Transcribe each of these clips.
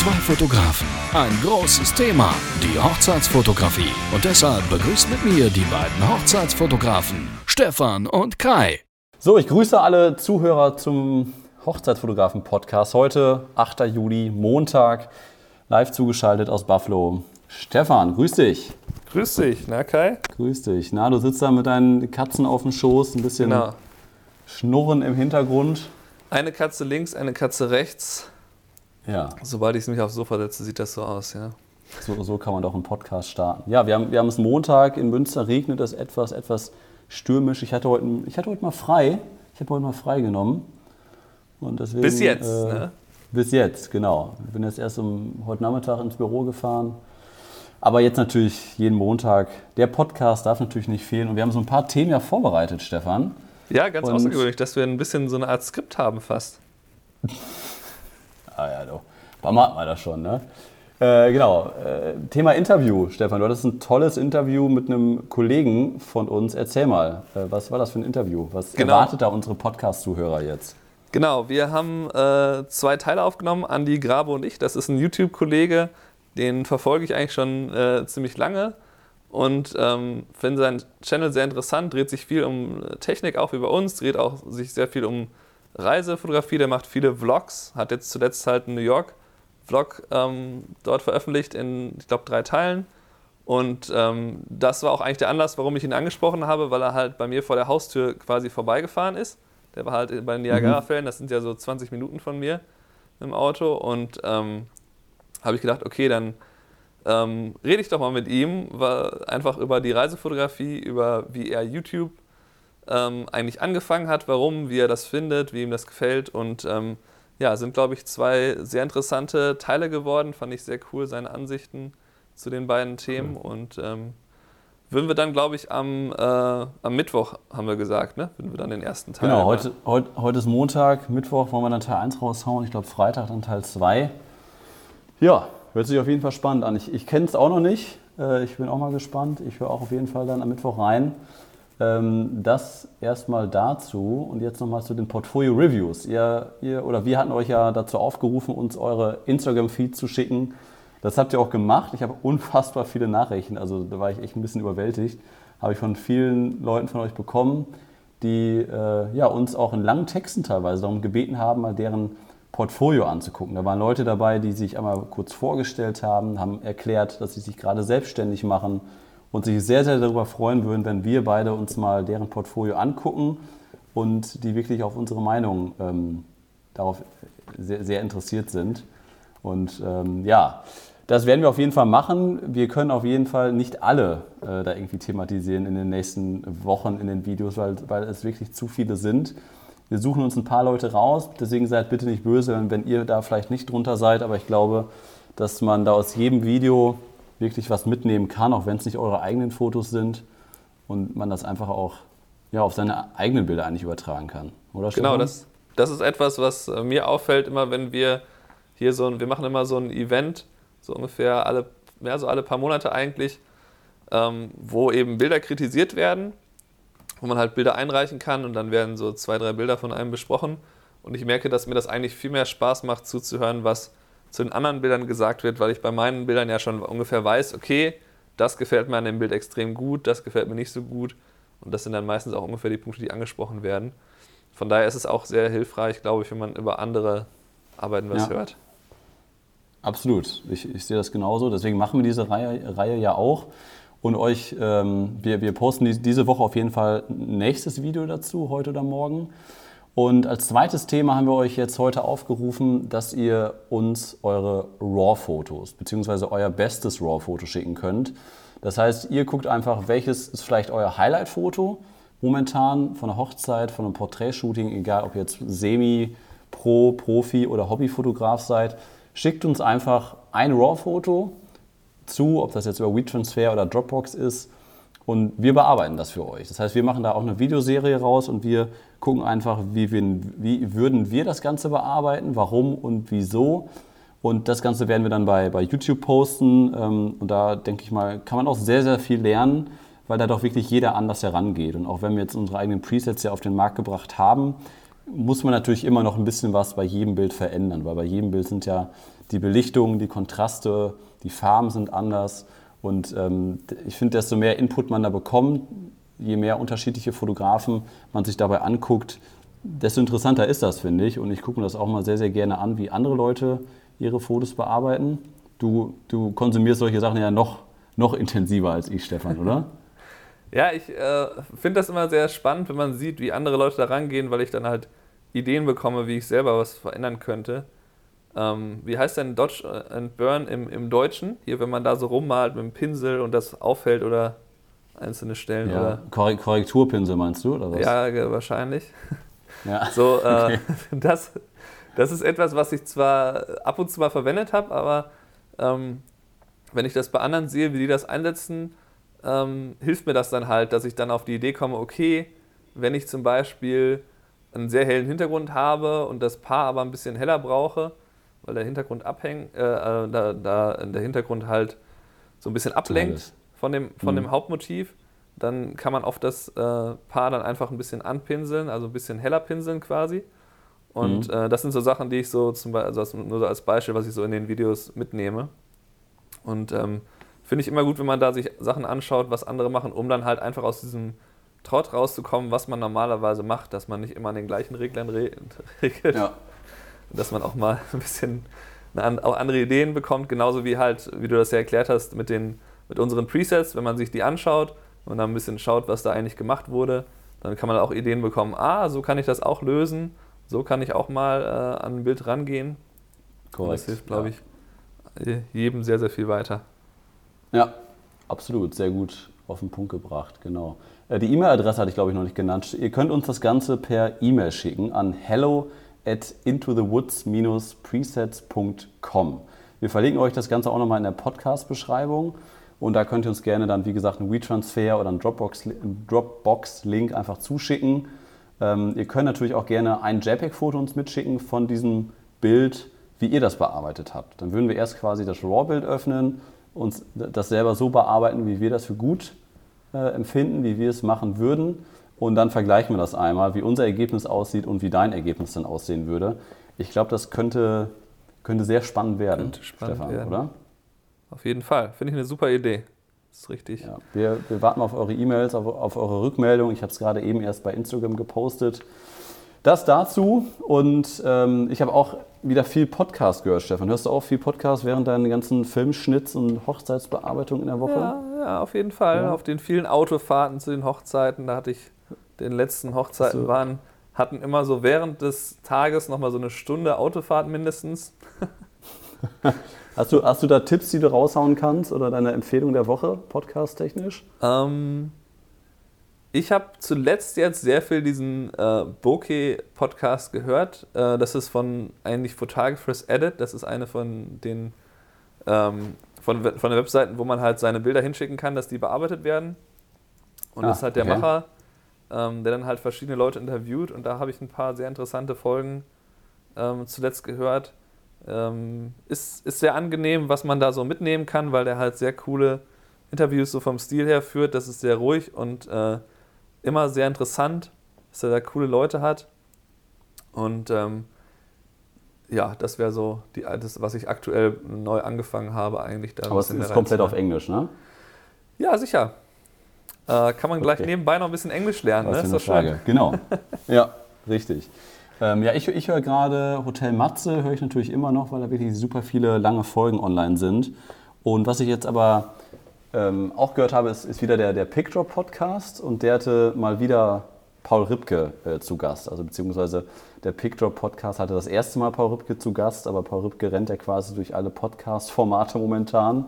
Zwei Fotografen, ein großes Thema, die Hochzeitsfotografie. Und deshalb begrüßt mit mir die beiden Hochzeitsfotografen, Stefan und Kai. So, ich grüße alle Zuhörer zum Hochzeitsfotografen-Podcast. Heute, 8. Juli, Montag, live zugeschaltet aus Buffalo. Stefan, grüß dich. Grüß dich, na Kai? Grüß dich. Na, du sitzt da mit deinen Katzen auf dem Schoß, ein bisschen Genau. Schnurren im Hintergrund. Eine Katze links, eine Katze rechts. Ja, Sobald ich mich aufs Sofa setze, sieht das so aus, ja. so, so kann man doch einen Podcast starten. Ja, wir haben, wir haben es Montag, in Münster regnet es etwas, etwas stürmisch. Ich hatte heute, ich hatte heute mal frei. Ich habe heute mal frei genommen. Und deswegen, Bis jetzt, äh, ne? Bis jetzt, genau. Ich bin jetzt erst um, heute Nachmittag ins Büro gefahren. Aber jetzt natürlich jeden Montag. Der Podcast darf natürlich nicht fehlen. Und wir haben so ein paar Themen ja vorbereitet, Stefan. Ja, ganz Und- außergewöhnlich, dass wir ein bisschen so eine Art Skript haben fast. Ah ja, doch. Wann macht man das schon, ne? Äh, genau. Äh, Thema Interview, Stefan. Du hattest ein tolles Interview mit einem Kollegen von uns. Erzähl mal, äh, was war das für ein Interview? Was Genau. erwartet da unsere Podcast-Zuhörer jetzt? Genau, wir haben äh, zwei Teile aufgenommen, Andi Grabe und ich. Das ist ein YouTube-Kollege, den verfolge ich eigentlich schon äh, ziemlich lange und ähm, finde seinen Channel sehr interessant, dreht sich viel um Technik, auch wie bei uns, dreht auch sich sehr viel um Reisefotografie, der macht viele Vlogs, hat jetzt zuletzt halt einen New York-Vlog ähm, dort veröffentlicht in, ich glaube, drei Teilen. Und ähm, das war auch eigentlich der Anlass, warum ich ihn angesprochen habe, weil er halt bei mir vor der Haustür quasi vorbeigefahren ist. Der war halt bei den Niagara-Fällen, das sind ja so 20 Minuten von mir im Auto. Und ähm, habe ich gedacht, okay, dann ähm, rede ich doch mal mit ihm, weil einfach über die Reisefotografie, über wie er YouTube ähm, eigentlich angefangen hat, warum, wie er das findet, wie ihm das gefällt. Und ähm, ja, sind, glaube ich, zwei sehr interessante Teile geworden. Fand ich sehr cool, seine Ansichten zu den beiden Themen. Und ähm, würden wir dann, glaube ich, am, äh, am Mittwoch, haben wir gesagt, ne? Würden wir dann den ersten Teil. Genau, heute, heute, heute ist Montag, Mittwoch wollen wir dann Teil 1 raushauen. Ich glaube, Freitag dann Teil 2. Ja, hört sich auf jeden Fall spannend an. Ich, ich kenne es auch noch nicht. Äh, Ich bin auch mal gespannt. Ich höre auch auf jeden Fall dann am Mittwoch rein. Ähm, Das erstmal dazu und jetzt nochmal zu den Portfolio-Reviews. Ihr, ihr oder wir hatten euch ja dazu aufgerufen, uns eure Instagram-Feed zu schicken. Das habt ihr auch gemacht. Ich habe unfassbar viele Nachrichten, also da war ich echt ein bisschen überwältigt. Habe ich von vielen Leuten von euch bekommen, die äh, ja, uns auch in langen Texten teilweise darum gebeten haben, mal deren Portfolio anzugucken. Da waren Leute dabei, die sich einmal kurz vorgestellt haben, haben erklärt, dass sie sich gerade selbstständig machen und sich sehr, sehr darüber freuen würden, wenn wir beide uns mal deren Portfolio angucken und die wirklich auf unsere Meinung ähm, darauf sehr, sehr interessiert sind. Und ähm, ja, das werden wir auf jeden Fall machen. Wir können auf jeden Fall nicht alle äh, da irgendwie thematisieren in den nächsten Wochen in den Videos, weil, weil es wirklich zu viele sind. Wir suchen uns ein paar Leute raus, deswegen seid bitte nicht böse, wenn, wenn ihr da vielleicht nicht drunter seid, aber ich glaube, dass man da aus jedem Video wirklich was mitnehmen kann, auch wenn es nicht eure eigenen Fotos sind und man das einfach auch ja, auf seine eigenen Bilder eigentlich übertragen kann. Oder Genau, Stefan? das, das ist etwas, was äh, mir auffällt, immer wenn wir hier so ein, wir machen immer so ein Event, so ungefähr alle, ja, so alle paar Monate eigentlich, ähm, wo eben Bilder kritisiert werden, wo man halt Bilder einreichen kann und dann werden so zwei, drei Bilder von einem besprochen. Und ich merke, dass mir das eigentlich viel mehr Spaß macht, zuzuhören, was zu den anderen Bildern gesagt wird, weil ich bei meinen Bildern ja schon ungefähr weiß, okay, das gefällt mir an dem Bild extrem gut, das gefällt mir nicht so gut. Und das sind dann meistens auch ungefähr die Punkte, die angesprochen werden. Von daher ist es auch sehr hilfreich, glaube ich, wenn man über andere Arbeiten was Ja. hört. Absolut, ich, ich sehe das genauso. Deswegen machen wir diese Reihe, Reihe ja auch. Und euch, ähm, wir, wir posten die, diese Woche auf jeden Fall ein nächstes Video dazu, heute oder morgen. Und als zweites Thema haben wir euch jetzt heute aufgerufen, dass ihr uns eure RAW-Fotos bzw. euer bestes RAW-Foto schicken könnt. Das heißt, ihr guckt einfach, welches ist vielleicht euer Highlight-Foto momentan von einer Hochzeit, von einem Porträtshooting, egal ob ihr jetzt Semi, Pro, Profi oder Hobbyfotograf seid. Schickt uns einfach ein RAW-Foto zu, ob das jetzt über WeTransfer oder Dropbox ist. Und wir bearbeiten das für euch. Das heißt, wir machen da auch eine Videoserie raus und wir gucken einfach, wie, wir, wie würden wir das Ganze bearbeiten, warum und wieso. Und das Ganze werden wir dann bei, bei YouTube posten. Ähm, Und da denke ich mal, kann man auch sehr, sehr viel lernen, weil da doch wirklich jeder anders herangeht. Und auch wenn wir jetzt unsere eigenen Presets ja auf den Markt gebracht haben, muss man natürlich immer noch ein bisschen was bei jedem Bild verändern, weil bei jedem Bild sind ja die Belichtungen, die Kontraste, die Farben sind anders. Und ähm, ich finde, desto mehr Input man da bekommt, je mehr unterschiedliche Fotografen man sich dabei anguckt, desto interessanter ist das, finde ich. Und ich gucke mir das auch mal sehr, sehr gerne an, wie andere Leute ihre Fotos bearbeiten. Du, du konsumierst solche Sachen ja noch, noch intensiver als ich, Stefan, oder? Ja, ich äh, finde das immer sehr spannend, wenn man sieht, wie andere Leute da rangehen, weil ich dann halt Ideen bekomme, wie ich selber was verändern könnte. Ähm, wie heißt denn Dodge and Burn im, im Deutschen? Hier, wenn man da so rummalt mit dem Pinsel und das auffällt oder einzelne Stellen. Ja, oder Korrekturpinsel meinst du, oder was? Ja, wahrscheinlich. Ja. So, äh, okay. das, das ist etwas, was ich zwar ab und zu mal verwendet habe, aber ähm, wenn ich das bei anderen sehe, wie die das einsetzen, ähm, hilft mir das dann halt, dass ich dann auf die Idee komme, okay, wenn ich zum Beispiel einen sehr hellen Hintergrund habe und das Paar aber ein bisschen heller brauche, weil der Hintergrund abhängt, äh, äh da, da der Hintergrund halt so ein bisschen ablenkt von dem, von mhm. dem Hauptmotiv, dann kann man oft das äh, Paar dann einfach ein bisschen anpinseln, also ein bisschen heller pinseln quasi. Und mhm. äh, das sind so Sachen, die ich so zum Beispiel, also nur so als Beispiel, was ich so in den Videos mitnehme. Und ähm, finde ich immer gut, wenn man da sich Sachen anschaut, was andere machen, um dann halt einfach aus diesem Trott rauszukommen, was man normalerweise macht, dass man nicht immer an den gleichen Reglern regelt. Ja. Dass man auch mal ein bisschen auch andere Ideen bekommt, genauso wie halt, wie du das ja erklärt hast, mit, den, mit unseren Presets, wenn man sich die anschaut und dann ein bisschen schaut, was da eigentlich gemacht wurde, dann kann man auch Ideen bekommen, ah, so kann ich das auch lösen, so kann ich auch mal äh, an ein Bild rangehen. Korrekt. das hilft, glaube ja. ich, jedem sehr, sehr viel weiter. Ja, absolut, sehr gut auf den Punkt gebracht, genau. Äh, die E-Mail-Adresse hatte ich, glaube ich, noch nicht genannt. Ihr könnt uns das Ganze per E-Mail schicken an hello at intothewoods-presets.com. Wir verlinken euch das Ganze auch nochmal in der Podcast-Beschreibung. Und da könnt ihr uns gerne dann, wie gesagt, einen WeTransfer oder einen Dropbox-Link Dropbox einfach zuschicken. Ähm, ihr könnt natürlich auch gerne ein JPEG-Foto uns mitschicken von diesem Bild, wie ihr das bearbeitet habt. Dann würden wir erst quasi das RAW-Bild öffnen, uns das selber so bearbeiten, wie wir das für gut äh, empfinden, wie wir es machen würden. Und dann vergleichen wir das einmal, wie unser Ergebnis aussieht und wie dein Ergebnis dann aussehen würde. Ich glaube, das könnte, könnte sehr spannend werden, könnte spannend Stefan, werden. oder? Auf jeden Fall. Finde ich eine super Idee. Das ist richtig. Ja, wir, wir, warten auf eure E-Mails, auf, auf, eure Rückmeldung. Ich habe es gerade eben erst bei Instagram gepostet. Das dazu. Und ähm, ich habe auch wieder viel Podcast gehört, Stefan. Hörst du auch viel Podcast während deinen ganzen Filmschnitts und Hochzeitsbearbeitungen in der Woche? Ja, ja auf jeden Fall. Ja. Auf den vielen Autofahrten zu den Hochzeiten, da hatte ich den letzten Hochzeiten so. waren, hatten immer so während des Tages nochmal so eine Stunde Autofahrt mindestens. hast, du, hast du da Tipps, die du raushauen kannst oder deine Empfehlung der Woche, podcast-technisch? Ähm, ich habe zuletzt jetzt sehr viel diesen äh, Bokeh-Podcast gehört. Äh, das ist von eigentlich Photographers Edit. Das ist eine von den ähm, von, von den Webseiten, wo man halt seine Bilder hinschicken kann, dass die bearbeitet werden. Und ah, das ist halt der okay. Macher, ähm, der dann halt verschiedene Leute interviewt. Und da habe ich ein paar sehr interessante Folgen ähm, zuletzt gehört. Ähm, ist, ist sehr angenehm, was man da so mitnehmen kann, weil der halt sehr coole Interviews so vom Stil her führt. Das ist sehr ruhig und äh, immer sehr interessant, dass er da coole Leute hat. Und ähm, ja, das wäre so die, das, was ich aktuell neu angefangen habe, eigentlich. Da Aber es ist komplett auf Englisch, ne? Ja, sicher. Äh, kann man gleich okay. nebenbei noch ein bisschen Englisch lernen, das ne? Ist doch Frage. schön. Genau. ja, richtig. Ähm, ja, ich, ich höre gerade Hotel Matze, höre ich natürlich immer noch, weil da wirklich super viele lange Folgen online sind. Und was ich jetzt aber ähm, auch gehört habe, ist, ist wieder der, der Picture Podcast und der hatte mal wieder Paul Ripke äh, zu Gast. Also beziehungsweise der Picture Podcast hatte das erste Mal Paul Ripke zu Gast, aber Paul Ripke rennt ja quasi durch alle Podcast-Formate momentan.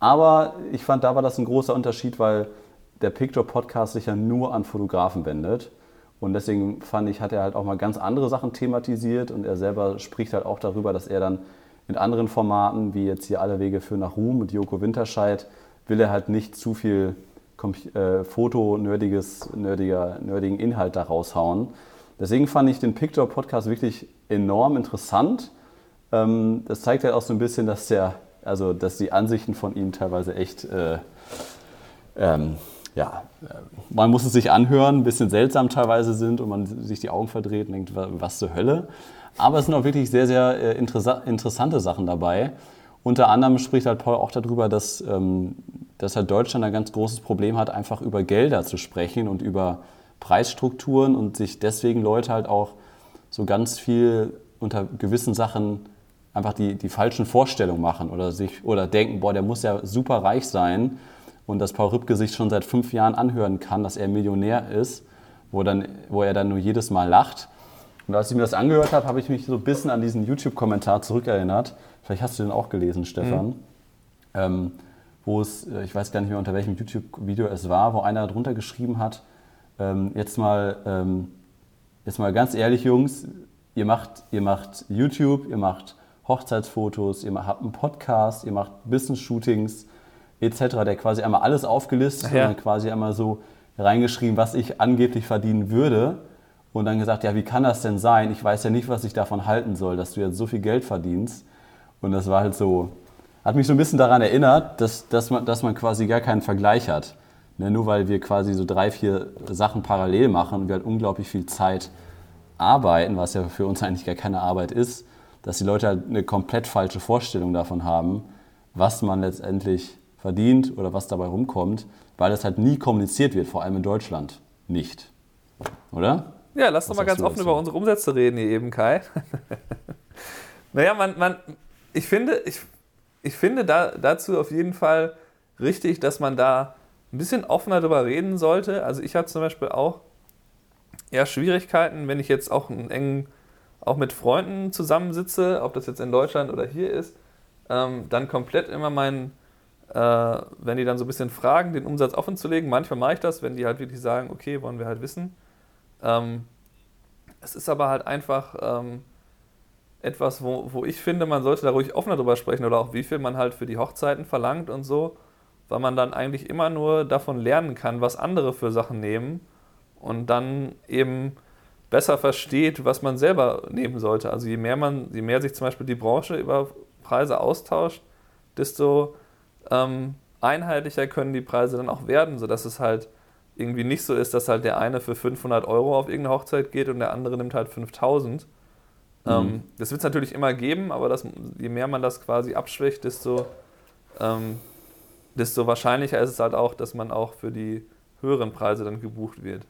Aber ich fand, da war das ein großer Unterschied, weil der Picture Podcast sich ja nur an Fotografen wendet. Und deswegen fand ich, hat er halt auch mal ganz andere Sachen thematisiert und er selber spricht halt auch darüber, dass er dann in anderen Formaten, wie jetzt hier Alle Wege führen nach Ruhm mit Joko Winterscheid, will er halt nicht zu viel äh, Foto-nerdiges, nerdiger, nerdigen Inhalt da raushauen. Deswegen fand ich den Picture Podcast wirklich enorm interessant. Ähm, das zeigt halt auch so ein bisschen, dass, der, also, dass die Ansichten von ihm teilweise echt äh, ähm, ja, man muss es sich anhören, ein bisschen seltsam teilweise sind und man sich die Augen verdreht und denkt, was zur Hölle. Aber es sind auch wirklich sehr, sehr äh, interessante Sachen dabei. Unter anderem spricht halt Paul auch darüber, dass, ähm, dass halt Deutschland ein ganz großes Problem hat, einfach über Gelder zu sprechen und über Preisstrukturen und sich deswegen Leute halt auch so ganz viel unter gewissen Sachen einfach die, die falschen Vorstellungen machen oder sich oder denken, boah, der muss ja super reich sein und dass Paul Rübke sich schon seit fünf Jahren anhören kann, dass er Millionär ist, wo, dann, wo er dann nur jedes Mal lacht. Und als ich mir das angehört habe, habe ich mich so ein bisschen an diesen YouTube-Kommentar zurückerinnert. Vielleicht hast du den auch gelesen, Stefan. Mhm. Ähm, wo es, äh, ich weiß gar nicht mehr unter welchem YouTube-Video es war, wo einer darunter geschrieben hat, ähm, jetzt, mal, ähm, jetzt mal ganz ehrlich, Jungs, ihr macht, ihr macht YouTube, ihr macht Hochzeitsfotos, ihr habt einen Podcast, ihr macht Business-Shootings, etc., der quasi einmal alles aufgelistet ja. und quasi einmal so reingeschrieben, was ich angeblich verdienen würde. Und dann gesagt, ja, wie kann das denn sein? Ich weiß ja nicht, was ich davon halten soll, dass du jetzt so viel Geld verdienst. Und das war halt so, hat mich so ein bisschen daran erinnert, dass, dass, man, dass man quasi gar keinen Vergleich hat. Ne, nur weil wir quasi so drei, vier Sachen parallel machen und wir halt unglaublich viel Zeit arbeiten, was ja für uns eigentlich gar keine Arbeit ist, dass die Leute halt eine komplett falsche Vorstellung davon haben, was man letztendlich verdient oder was dabei rumkommt, weil das halt nie kommuniziert wird, vor allem in Deutschland nicht. Oder? Ja, lass doch mal ganz offen über unsere Umsätze reden hier eben, Kai. naja, man, man, ich finde, ich, ich finde da, dazu auf jeden Fall richtig, dass man da ein bisschen offener darüber reden sollte. Also ich habe zum Beispiel auch eher Schwierigkeiten, wenn ich jetzt auch einen engen, auch mit Freunden zusammensitze, ob das jetzt in Deutschland oder hier ist, ähm, dann komplett immer meinen äh, wenn die dann so ein bisschen fragen, den Umsatz offen zu legen. Manchmal mache ich das, wenn die halt wirklich sagen, okay, wollen wir halt wissen. Ähm, es ist aber halt einfach ähm, etwas, wo, wo ich finde, man sollte da ruhig offener drüber sprechen oder auch wie viel man halt für die Hochzeiten verlangt und so, weil man dann eigentlich immer nur davon lernen kann, was andere für Sachen nehmen und dann eben besser versteht, was man selber nehmen sollte. Also je mehr man, je mehr sich zum Beispiel die Branche über Preise austauscht, desto ähm, einheitlicher können die Preise dann auch werden, sodass es halt irgendwie nicht so ist, dass halt der eine für 500 Euro auf irgendeine Hochzeit geht und der andere nimmt halt 5000. Mhm. Ähm, das wird es natürlich immer geben, aber das, je mehr man das quasi abschwächt, desto, ähm, desto wahrscheinlicher ist es halt auch, dass man auch für die höheren Preise dann gebucht wird.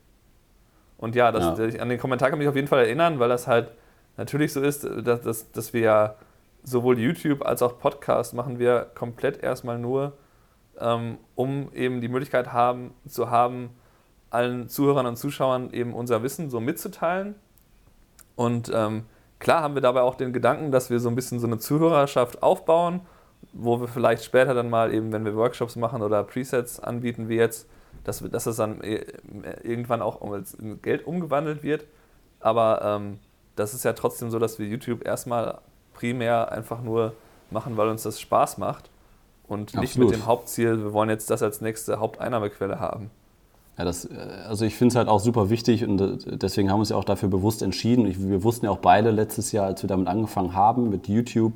Und ja, das, ja. an den Kommentar kann ich mich auf jeden Fall erinnern, weil das halt natürlich so ist, dass, dass, dass wir ja sowohl YouTube als auch Podcast machen wir komplett erstmal nur, ähm, um eben die Möglichkeit haben, zu haben, allen Zuhörern und Zuschauern eben unser Wissen so mitzuteilen. Und ähm, klar haben wir dabei auch den Gedanken, dass wir so ein bisschen so eine Zuhörerschaft aufbauen, wo wir vielleicht später dann mal eben, wenn wir Workshops machen oder Presets anbieten, wie jetzt, dass, wir, dass das dann äh, irgendwann auch in Geld umgewandelt wird. Aber ähm, das ist ja trotzdem so, dass wir YouTube erstmal primär einfach nur machen, weil uns das Spaß macht und Absolut. nicht mit dem Hauptziel, wir wollen jetzt das als nächste Haupteinnahmequelle haben. Ja, das, äh, also ich finde es halt auch super wichtig und äh, deswegen haben wir uns ja auch dafür bewusst entschieden. Wir wussten ja auch beide letztes Jahr, als wir damit angefangen haben, mit YouTube,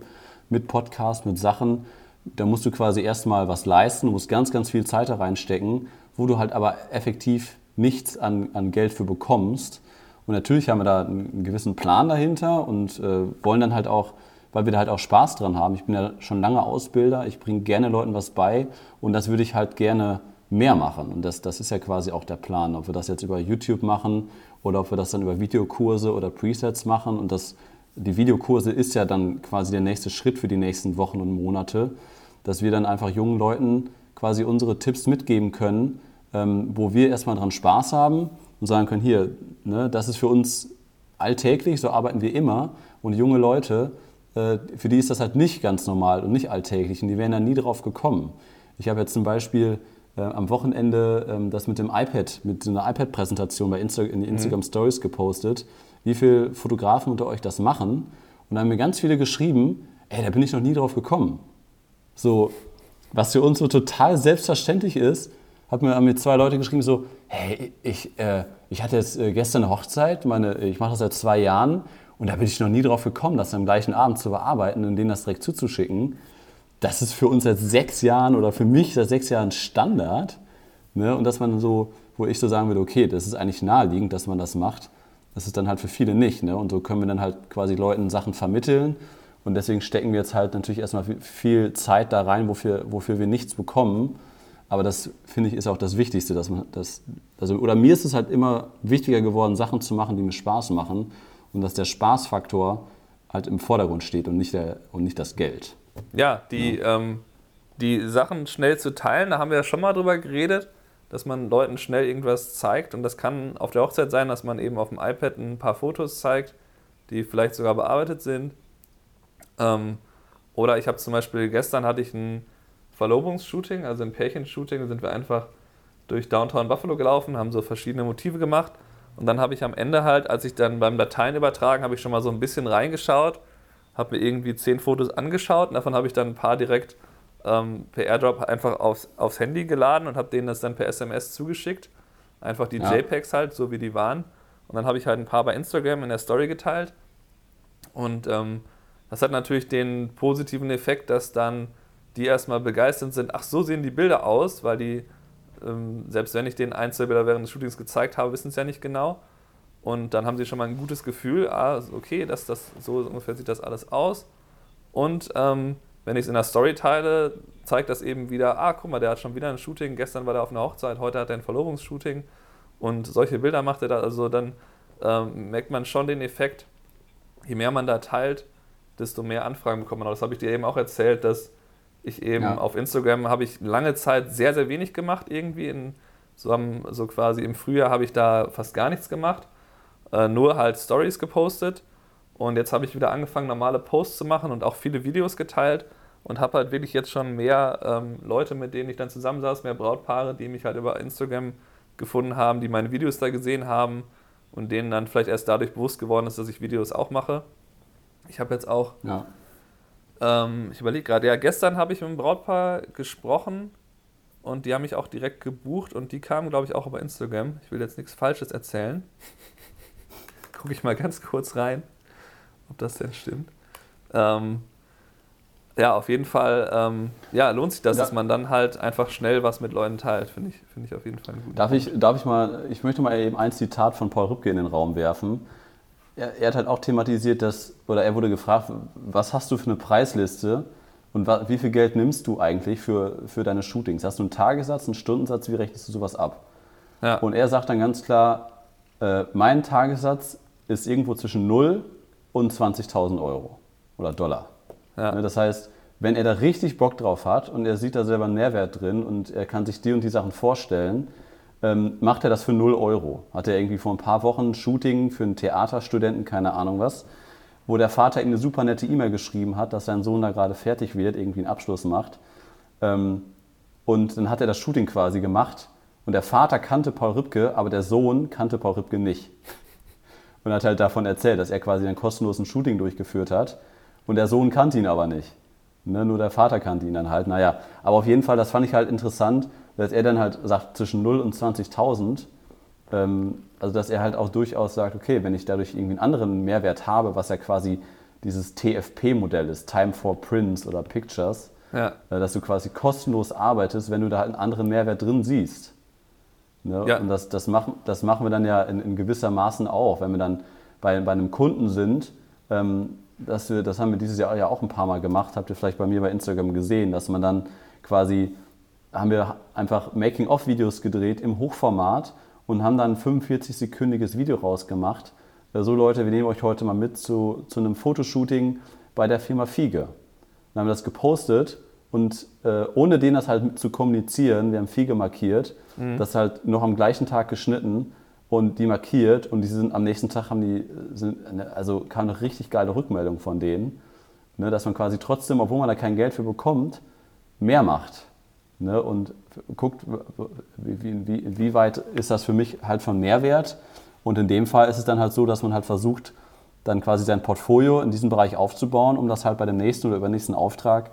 mit Podcast, mit Sachen, da musst du quasi erstmal was leisten, du musst ganz, ganz viel Zeit da reinstecken, wo du halt aber effektiv nichts an, an Geld für bekommst. Und natürlich haben wir da einen gewissen Plan dahinter und äh, wollen dann halt auch weil wir da halt auch Spaß dran haben. Ich bin ja schon lange Ausbilder, ich bringe gerne Leuten was bei und das würde ich halt gerne mehr machen. Und das, das ist ja quasi auch der Plan, ob wir das jetzt über YouTube machen oder ob wir das dann über Videokurse oder Presets machen. Und das, die Videokurse ist ja dann quasi der nächste Schritt für die nächsten Wochen und Monate, dass wir dann einfach jungen Leuten quasi unsere Tipps mitgeben können, ähm, wo wir erstmal dran Spaß haben und sagen können, hier, ne, das ist für uns alltäglich, so arbeiten wir immer. Und junge Leute, für die ist das halt nicht ganz normal und nicht alltäglich und die wären da nie drauf gekommen. Ich habe jetzt zum Beispiel äh, am Wochenende ähm, das mit dem iPad, mit einer iPad-Präsentation bei Insta in die Instagram mhm. Stories gepostet, wie viele Fotografen unter euch das machen. Und da haben mir ganz viele geschrieben, ey, da bin ich noch nie drauf gekommen. So, was für uns so total selbstverständlich ist, hat mir, haben mir zwei Leute geschrieben, so, hey, ich, äh, ich hatte jetzt äh, gestern eine Hochzeit, meine, ich mache das seit zwei Jahren und da bin ich noch nie drauf gekommen, das am gleichen Abend zu bearbeiten und denen das direkt zuzuschicken. Das ist für uns seit sechs Jahren oder für mich seit sechs Jahren Standard. Ne? Und dass man so, wo ich so sagen würde, okay, das ist eigentlich naheliegend, dass man das macht. Das ist dann halt für viele nicht. Ne? Und so können wir dann halt quasi Leuten Sachen vermitteln. Und deswegen stecken wir jetzt halt natürlich erstmal viel Zeit da rein, wofür, wofür wir nichts bekommen. Aber das finde ich ist auch das Wichtigste, dass man das, also, oder mir ist es halt immer wichtiger geworden, Sachen zu machen, die mir Spaß machen und dass der Spaßfaktor halt im Vordergrund steht und nicht, der, und nicht das Geld. Ja, die, ja. Ähm, die Sachen schnell zu teilen, da haben wir ja schon mal drüber geredet, dass man Leuten schnell irgendwas zeigt und das kann auf der Hochzeit sein, dass man eben auf dem iPad ein paar Fotos zeigt, die vielleicht sogar bearbeitet sind. Ähm, oder ich habe zum Beispiel, gestern hatte ich ein Verlobungsshooting, also ein Pärchenshooting, da sind wir einfach durch Downtown Buffalo gelaufen, haben so verschiedene Motive gemacht und dann habe ich am Ende halt, als ich dann beim Dateien übertragen, habe ich schon mal so ein bisschen reingeschaut, habe mir irgendwie zehn Fotos angeschaut und davon habe ich dann ein paar direkt ähm, per Airdrop einfach aufs, aufs Handy geladen und habe denen das dann per SMS zugeschickt. Einfach die ja. JPEGs halt, so wie die waren. Und dann habe ich halt ein paar bei Instagram in der Story geteilt. Und ähm, das hat natürlich den positiven Effekt, dass dann die erstmal begeistert sind, ach so sehen die Bilder aus, weil die, ähm, selbst wenn ich den Einzelbilder während des Shootings gezeigt habe, wissen es ja nicht genau. Und dann haben sie schon mal ein gutes Gefühl, ah, okay, das, das, so ungefähr sieht das alles aus. Und ähm, wenn ich es in der Story teile, zeigt das eben wieder, ah, guck mal, der hat schon wieder ein Shooting, gestern war der auf einer Hochzeit, heute hat er ein Verlobungsshooting und solche Bilder macht er da, also dann ähm, merkt man schon den Effekt, je mehr man da teilt, desto mehr Anfragen bekommt man. das habe ich dir eben auch erzählt, dass ich eben ja. auf Instagram habe ich lange Zeit sehr, sehr wenig gemacht irgendwie. In, so, so quasi im Frühjahr habe ich da fast gar nichts gemacht. Äh, nur halt Stories gepostet. Und jetzt habe ich wieder angefangen, normale Posts zu machen und auch viele Videos geteilt und habe halt wirklich jetzt schon mehr ähm, Leute, mit denen ich dann zusammensaß, mehr Brautpaare, die mich halt über Instagram gefunden haben, die meine Videos da gesehen haben und denen dann vielleicht erst dadurch bewusst geworden ist, dass ich Videos auch mache. Ich habe jetzt auch ja. Ähm, ich überlege gerade, ja, gestern habe ich mit einem Brautpaar gesprochen und die haben mich auch direkt gebucht und die kamen, glaube ich, auch über Instagram. Ich will jetzt nichts Falsches erzählen. Gucke ich mal ganz kurz rein, ob das denn stimmt. Ähm, ja, auf jeden Fall, ähm, ja, lohnt sich das, ja. dass man dann halt einfach schnell was mit Leuten teilt, finde ich, find ich auf jeden Fall gut. Darf ich, darf ich mal, ich möchte mal eben ein Zitat von Paul Rübke in den Raum werfen er, er, hat halt auch thematisiert, dass, oder er wurde gefragt, was hast du für eine Preisliste und wie viel Geld nimmst du eigentlich für, für deine Shootings? Hast du einen Tagessatz, einen Stundensatz, wie rechnest du sowas ab? Ja. Und er sagt dann ganz klar, äh, mein Tagessatz ist irgendwo zwischen 0 und 20.000 Euro oder Dollar. Ja. Ne, das heißt, wenn er da richtig Bock drauf hat und er sieht da selber einen Mehrwert drin und er kann sich die und die Sachen vorstellen, ähm, macht er das für 0 Euro. Hat er irgendwie vor ein paar Wochen ein Shooting für einen Theaterstudenten, keine Ahnung was, wo der Vater ihm eine super nette E-Mail geschrieben hat, dass sein Sohn da gerade fertig wird, irgendwie einen Abschluss macht. Ähm, und dann hat er das Shooting quasi gemacht und der Vater kannte Paul Ripke, aber der Sohn kannte Paul Ripke nicht. Und hat halt davon erzählt, dass er quasi ein kostenloses Shooting durchgeführt hat und der Sohn kannte ihn aber nicht. Ne, nur der Vater kannte ihn dann halt. Naja, aber auf jeden Fall, das fand ich halt interessant, dass er dann halt sagt, zwischen 0 und 20.000, ähm, also dass er halt auch durchaus sagt, okay, wenn ich dadurch irgendwie einen anderen Mehrwert habe, was ja quasi dieses TFP-Modell ist, Time for Prints oder Pictures, ja. äh, dass du quasi kostenlos arbeitest, wenn du da halt einen anderen Mehrwert drin siehst. Ne? Ja. Und das, das, machen, das machen wir dann ja in, in gewisser Maßen auch, wenn wir dann bei, bei einem Kunden sind, ähm, dass wir, das haben wir dieses Jahr ja auch ein paar Mal gemacht, habt ihr vielleicht bei mir bei Instagram gesehen, dass man dann quasi haben wir einfach Making-of-Videos gedreht im Hochformat und haben dann ein 45-sekündiges Video rausgemacht. Äh, so Leute, wir nehmen euch heute mal mit zu, zu einem Fotoshooting bei der Firma Fiege. Dann haben wir das gepostet und äh, ohne denen das halt zu kommunizieren, wir haben Fiege markiert, mhm. das halt noch am gleichen Tag geschnitten und die markiert und die sind am nächsten Tag haben die, sind, ne, also kam eine richtig geile Rückmeldung von denen, ne, dass man quasi trotzdem, obwohl man da kein Geld für bekommt, mehr macht ne, und guckt, wie, wie, wie weit ist das für mich halt von Mehrwert. Und in dem Fall ist es dann halt so, dass man halt versucht, dann quasi sein Portfolio in diesem Bereich aufzubauen, um das halt bei dem nächsten oder übernächsten Auftrag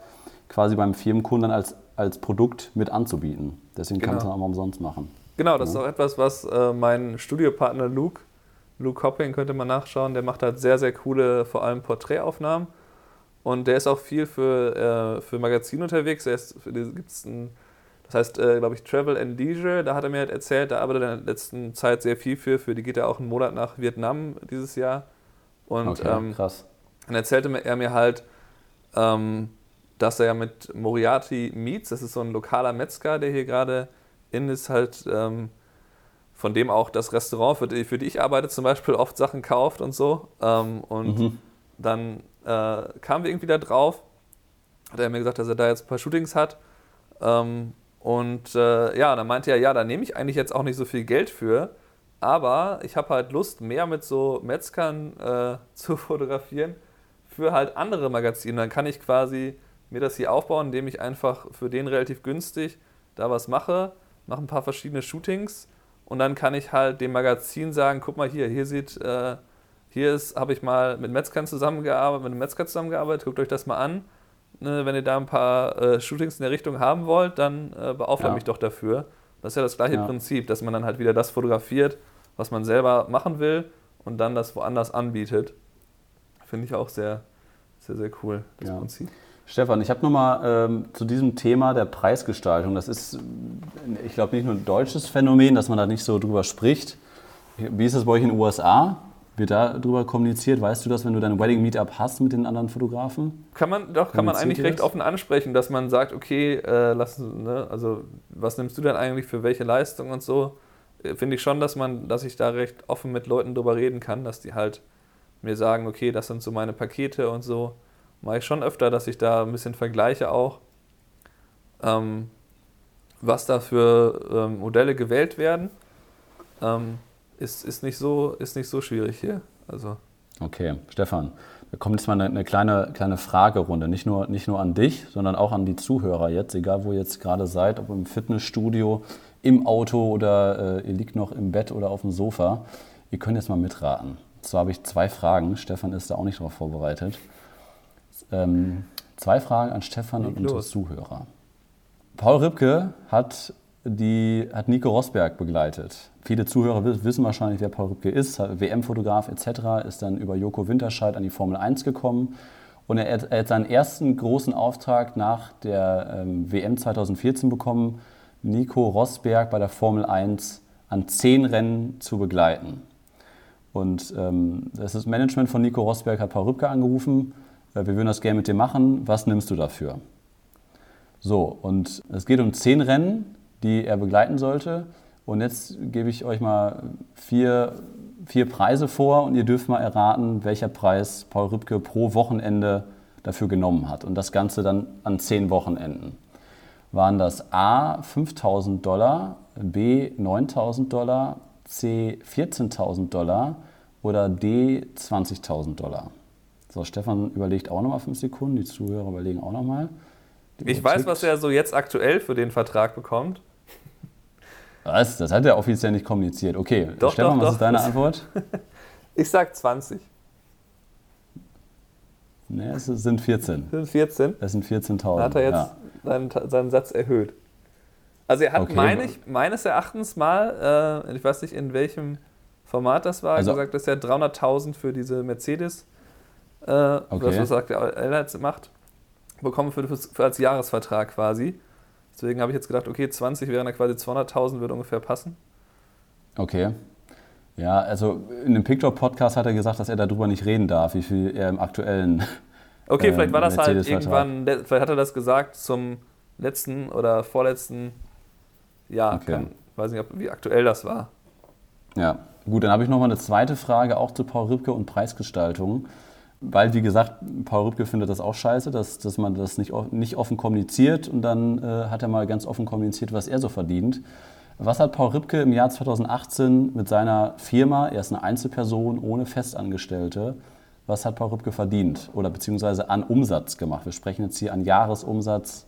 quasi beim Firmenkunden als, als Produkt mit anzubieten. Deswegen genau. kann es dann auch mal umsonst machen. Genau, das ja. ist auch etwas, was äh, mein Studiopartner Luke, Luke Hopping könnte man nachschauen, der macht halt sehr, sehr coole, vor allem Porträtaufnahmen. Und der ist auch viel für, äh, für Magazine unterwegs. Er ist, für gibt es ein Das heißt, äh, glaube ich, Travel and Leisure, da hat er mir halt erzählt, da arbeitet er in der letzten Zeit sehr viel für. Für die geht er auch einen Monat nach Vietnam dieses Jahr. Und Okay, ähm, krass. dann erzählte er mir halt, ähm, dass er ja mit Moriarty Meats, das ist so ein lokaler Metzger, der hier gerade in ist, halt ähm, von dem auch das Restaurant, für die, für die ich arbeite, zum Beispiel oft Sachen kauft und so. Ähm, und Mhm. dann äh, kamen wir irgendwie da drauf, hat er mir gesagt, dass er da jetzt ein paar Shootings hat. Ähm, und äh, ja, dann meinte er, ja, da nehme ich eigentlich jetzt auch nicht so viel Geld für, aber ich habe halt Lust, mehr mit so Metzgern äh, zu fotografieren für halt andere Magazine. Dann kann ich quasi mir das hier aufbauen, indem ich einfach für den relativ günstig da was mache, mache ein paar verschiedene Shootings und dann kann ich halt dem Magazin sagen, guck mal hier, hier sieht, äh, hier ist, habe ich mal mit Metzgern zusammengearbeitet, mit einem Metzger zusammengearbeitet, guckt euch das mal an. Ne, wenn ihr da ein paar äh, Shootings in der Richtung haben wollt, dann äh, beauftragt Ja. mich doch dafür. Das ist ja das gleiche Ja. Prinzip, dass man dann halt wieder das fotografiert, was man selber machen will und dann das woanders anbietet. Finde ich auch sehr, sehr, sehr cool, das Ja. Prinzip. Stefan, ich habe nochmal ähm, zu diesem Thema der Preisgestaltung. Das ist, ich glaube, nicht nur ein deutsches Phänomen, dass man da nicht so drüber spricht. Wie ist das bei euch in den USA? Wird da drüber kommuniziert? Weißt du das, wenn du dein Wedding Meetup hast mit den anderen Fotografen? Kann man, doch, kann man eigentlich recht offen ansprechen, dass man sagt, okay, äh, lass, ne, also was nimmst du denn eigentlich für welche Leistung und so. Äh, Finde ich schon, dass man, dass ich da recht offen mit Leuten drüber reden kann, dass die halt mir sagen, okay, das sind so meine Pakete und so. Mache ich schon öfter, dass ich da ein bisschen vergleiche auch, ähm, was da für ähm, Modelle gewählt werden. Ähm, ist, ist, nicht so, ist nicht so schwierig hier. Also. Okay, Stefan, da kommt jetzt mal eine, eine kleine, kleine Fragerunde. Nicht nur, nicht nur an dich, sondern auch an die Zuhörer jetzt, egal wo ihr jetzt gerade seid, ob im Fitnessstudio, im Auto oder äh, ihr liegt noch im Bett oder auf dem Sofa. Ihr könnt jetzt mal mitraten. Und zwar habe ich zwei Fragen. Stefan ist da auch nicht darauf vorbereitet. Ähm, zwei Fragen an Stefan und unsere. Zuhörer. Paul Ripke hat, die, hat Nico Rosberg begleitet. Viele Zuhörer wi- wissen wahrscheinlich, wer Paul Ripke ist, WM-Fotograf etc., ist dann über Joko Winterscheid an die Formel 1 gekommen. Und er hat, er hat seinen ersten großen Auftrag nach der ähm, WM 2014 bekommen, Nico Rosberg bei der Formel 1 an zehn Rennen zu begleiten. Und ähm, das ist Management von Nico Rosberg hat Paul Rübke angerufen. Äh, wir würden das gerne mit dir machen. Was nimmst du dafür? So, und es geht um zehn Rennen, die er begleiten sollte. Und jetzt gebe ich euch mal vier, vier Preise vor und ihr dürft mal erraten, welcher Preis Paul Rübke pro Wochenende dafür genommen hat. Und das Ganze dann an zehn Wochenenden. Waren das A 5.000 Dollar, B 9.000 Dollar, C 14.000 Dollar oder D 20.000 Dollar? So, Stefan überlegt auch nochmal fünf Sekunden, die Zuhörer überlegen auch nochmal. Ich weiß, was er so jetzt aktuell für den Vertrag bekommt. Was? Das hat er offiziell nicht kommuniziert. Okay, Doch, Stefan, doch, was doch. ist deine Antwort? Ich sag 20. Ne, es sind 14. Das sind 14. Es sind 14.000. Da hat er jetzt Ja. seinen, seinen Satz erhöht. Also er hat, Okay. meine ich, meines Erachtens mal, äh, ich weiß nicht in welchem Format das war, Also- gesagt, dass er 300.000 für diese Mercedes, äh, Okay. was sagt er, er macht, bekommen für, für als Jahresvertrag quasi. Deswegen habe ich jetzt gedacht, okay, 20 wären ja quasi 200.000, würde ungefähr passen. Okay. Ja, also in dem Picture-Podcast hat er gesagt, dass er darüber nicht reden darf, wie viel er im aktuellen. Okay, Ähm, vielleicht war das halt irgendwann, le- vielleicht hat er das gesagt zum letzten oder vorletzten Jahr. Okay. Kann, weiß nicht, wie aktuell das war. Ja, gut, dann habe ich noch mal eine zweite Frage auch zu Paul Rübke und Preisgestaltung. Weil, wie gesagt, Paul Rübke findet das auch scheiße, dass, dass man das nicht, nicht offen kommuniziert. Und dann äh, hat er mal ganz offen kommuniziert, was er so verdient. Was hat Paul Rübke im Jahr 2018 mit seiner Firma, er ist eine Einzelperson ohne Festangestellte, was hat Paul Rübke verdient oder beziehungsweise an Umsatz gemacht? Wir sprechen jetzt hier an Jahresumsatz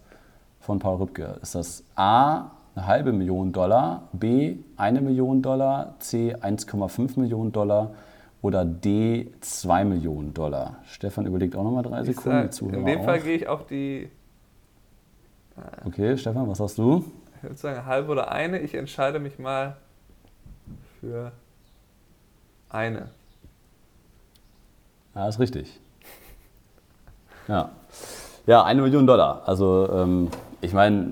von Paul Rübke. Ist das A, eine halbe Million Dollar, B, eine Million Dollar, C, 1,5 Millionen Dollar oder D, 2 Millionen Dollar? Stefan überlegt auch nochmal drei Ich Sekunden, sag, Zuhörer in dem. Fall gehe ich auf die, Okay, Stefan, was sagst du? ich würde sagen, halbe oder eine. Ich entscheide mich mal für eine. Ja, ist richtig. Ja. Ja, eine Million Dollar. Also, ähm, ich meine,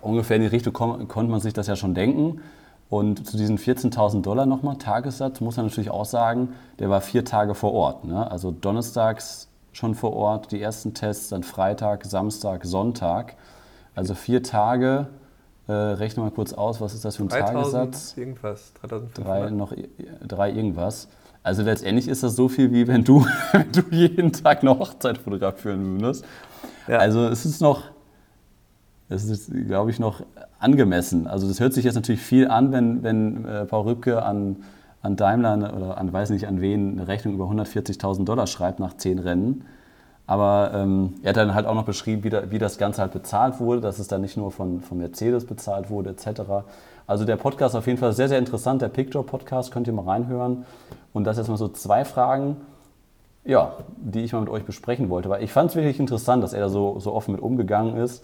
ungefähr in die Richtung konnte man sich das ja schon denken. Und zu diesen 14.000 Dollar nochmal Tagessatz muss man natürlich auch sagen, der war vier Tage vor Ort. Ne? Also donnerstags schon vor Ort, die ersten Tests, dann Freitag, Samstag, Sonntag. Also vier Tage, äh, rechne mal kurz aus, was ist das für ein 3000 Tagessatz? irgendwas, 3500. Drei, noch, drei irgendwas. Also letztendlich ist das so viel, wie wenn du, wenn du jeden Tag eine Hochzeit fotografieren würdest. Ja. Also es ist noch, es ist, glaube ich, noch angemessen. Also das hört sich jetzt natürlich viel an, wenn, wenn äh, Paul Rübke an, an Daimler oder an weiß nicht an wen eine Rechnung über 140.000 Dollar schreibt nach zehn Rennen. Aber ähm, er hat dann halt auch noch beschrieben, wie, da, wie, das Ganze halt bezahlt wurde, dass es dann nicht nur von, von Mercedes bezahlt wurde etc. Also der Podcast auf jeden Fall sehr, sehr interessant. Der Picture Podcast könnt ihr mal reinhören. Und das jetzt mal so zwei Fragen, ja, die ich mal mit euch besprechen wollte. Weil ich fand es wirklich interessant, dass er da so, so offen mit umgegangen ist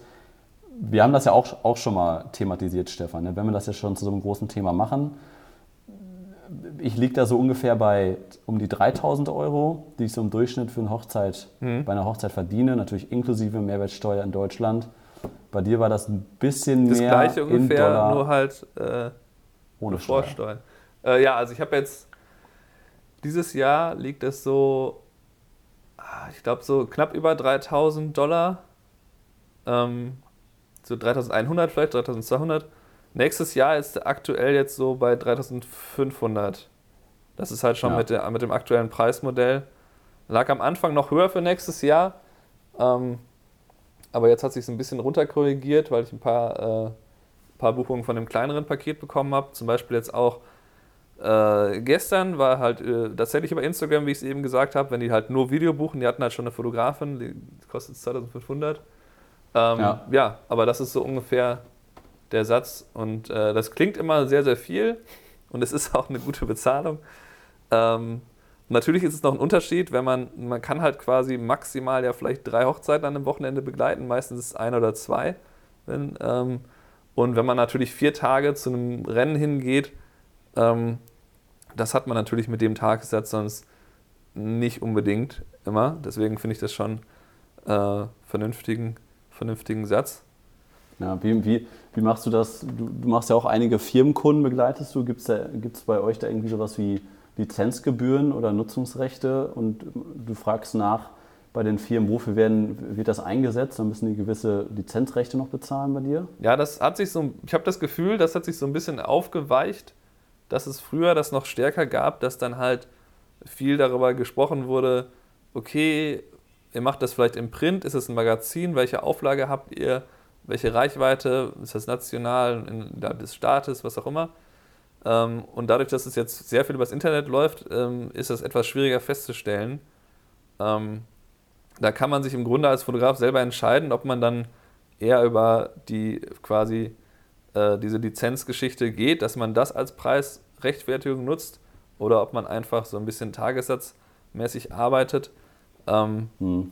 wir haben das ja auch, auch schon mal thematisiert, Stefan. Ne? Wenn wir das ja schon zu so einem großen Thema machen, ich liege da so ungefähr bei um die 3000 Euro, die ich so im Durchschnitt für eine Hochzeit, mhm. bei einer Hochzeit verdiene, natürlich inklusive Mehrwertsteuer in Deutschland. Bei dir war das ein bisschen das mehr. Das gleiche ungefähr, Dollar, nur halt äh, ohne Vorsteuern. Äh, ja, also ich habe jetzt dieses Jahr liegt es so, ah, ich glaube so knapp über 3000 Dollar. Ähm, so 3100 vielleicht, 3200. Nächstes Jahr ist aktuell jetzt so bei 3500. Das ist halt schon ja. mit, der, mit dem aktuellen Preismodell. Lag am Anfang noch höher für nächstes Jahr. Ähm, aber jetzt hat sich ein bisschen runterkorrigiert, weil ich ein paar, äh, paar Buchungen von dem kleineren Paket bekommen habe. Zum Beispiel jetzt auch äh, gestern war halt äh, tatsächlich über Instagram, wie ich es eben gesagt habe, wenn die halt nur Video buchen, die hatten halt schon eine Fotografin, die kostet 2500. Ähm, ja. ja, aber das ist so ungefähr der Satz. Und äh, das klingt immer sehr, sehr viel und es ist auch eine gute Bezahlung. Ähm, natürlich ist es noch ein Unterschied, wenn man, man kann halt quasi maximal ja vielleicht drei Hochzeiten an einem Wochenende begleiten, meistens ist es ein oder zwei. Wenn, ähm, und wenn man natürlich vier Tage zu einem Rennen hingeht, ähm, das hat man natürlich mit dem Tagessatz sonst nicht unbedingt immer. Deswegen finde ich das schon äh, vernünftigen vernünftigen Satz. Ja, wie, wie, wie machst du das? Du, du machst ja auch einige Firmenkunden, begleitest du. Gibt es bei euch da irgendwie sowas wie Lizenzgebühren oder Nutzungsrechte? Und du fragst nach bei den Firmen, wofür werden, wird das eingesetzt? Dann müssen die gewisse Lizenzrechte noch bezahlen bei dir? Ja, das hat sich so, ich habe das Gefühl, das hat sich so ein bisschen aufgeweicht, dass es früher das noch stärker gab, dass dann halt viel darüber gesprochen wurde, okay, Ihr macht das vielleicht im Print, ist es ein Magazin, welche Auflage habt ihr, welche Reichweite, ist das national, in, des Staates, was auch immer. Ähm, und dadurch, dass es jetzt sehr viel übers Internet läuft, ähm, ist das etwas schwieriger festzustellen. Ähm, da kann man sich im Grunde als Fotograf selber entscheiden, ob man dann eher über die quasi äh, diese Lizenzgeschichte geht, dass man das als Preisrechtfertigung nutzt oder ob man einfach so ein bisschen tagessatzmäßig arbeitet. Ähm, hm.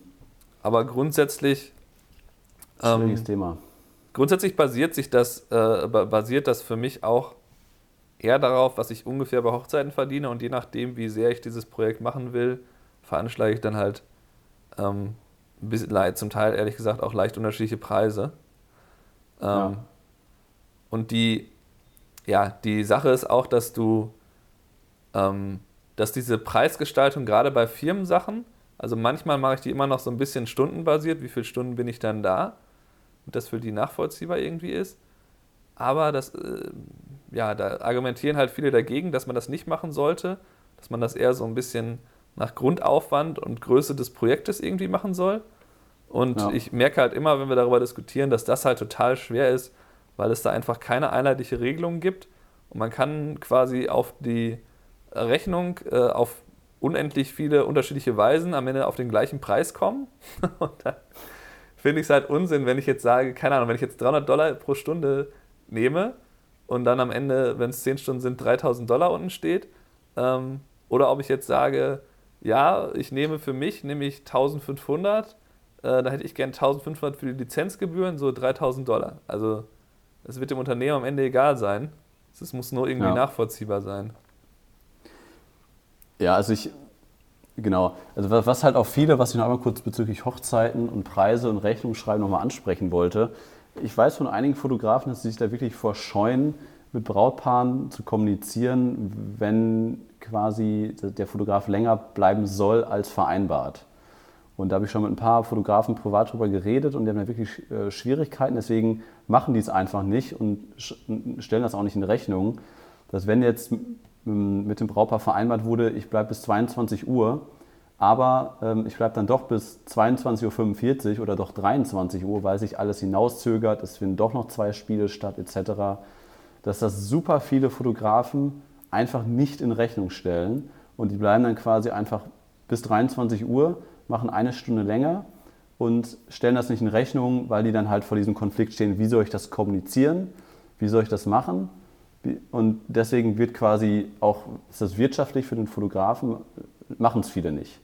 Aber grundsätzlich. Ähm, Schwieriges Thema. Grundsätzlich basiert sich das, äh, basiert das für mich auch eher darauf, was ich ungefähr bei Hochzeiten verdiene und je nachdem, wie sehr ich dieses Projekt machen will, veranschlage ich dann halt ähm, zum Teil ehrlich gesagt auch leicht unterschiedliche Preise. Ähm, ja. Und die, ja, die Sache ist auch, dass du, ähm, dass diese Preisgestaltung gerade bei Firmensachen also manchmal mache ich die immer noch so ein bisschen stundenbasiert, wie viele Stunden bin ich dann da, und das für die nachvollziehbar irgendwie ist. Aber das, äh, ja, da argumentieren halt viele dagegen, dass man das nicht machen sollte, dass man das eher so ein bisschen nach Grundaufwand und Größe des Projektes irgendwie machen soll. Und ja. ich merke halt immer, wenn wir darüber diskutieren, dass das halt total schwer ist, weil es da einfach keine einheitliche Regelung gibt. Und man kann quasi auf die Rechnung, äh, auf unendlich viele unterschiedliche Weisen am Ende auf den gleichen Preis kommen. Und dann finde ich es halt Unsinn, wenn ich jetzt sage, keine Ahnung, wenn ich jetzt 300 Dollar pro Stunde nehme und dann am Ende, wenn es 10 Stunden sind, 3000 Dollar unten steht. Ähm, oder ob ich jetzt sage, ja, ich nehme für mich nämlich 1500, äh, da hätte ich gern 1500 für die Lizenzgebühren, so 3000 Dollar. Also es wird dem Unternehmen am Ende egal sein. Es muss nur irgendwie ja. nachvollziehbar sein. Ja, also ich, genau. Also was halt auch viele, was ich noch einmal kurz bezüglich Hochzeiten und Preise und Rechnungsschreiben nochmal ansprechen wollte, ich weiß von einigen Fotografen, dass sie sich da wirklich vorscheuen, mit Brautpaaren zu kommunizieren, wenn quasi der Fotograf länger bleiben soll als vereinbart. Und da habe ich schon mit ein paar Fotografen privat darüber geredet und die haben da wirklich äh, Schwierigkeiten. Deswegen machen die es einfach nicht und stellen das auch nicht in Rechnung. Dass wenn jetzt mit dem Brautpaar vereinbart wurde, ich bleibe bis 22 Uhr, aber ähm, ich bleibe dann doch bis 22.45 Uhr oder doch 23 Uhr, weil sich alles hinauszögert, es finden doch noch zwei Spiele statt etc., dass das super viele Fotografen einfach nicht in Rechnung stellen und die bleiben dann quasi einfach bis 23 Uhr, machen eine Stunde länger und stellen das nicht in Rechnung, weil die dann halt vor diesem Konflikt stehen, wie soll ich das kommunizieren, wie soll ich das machen und deswegen wird quasi auch, ist das wirtschaftlich für den Fotografen, machen es viele nicht.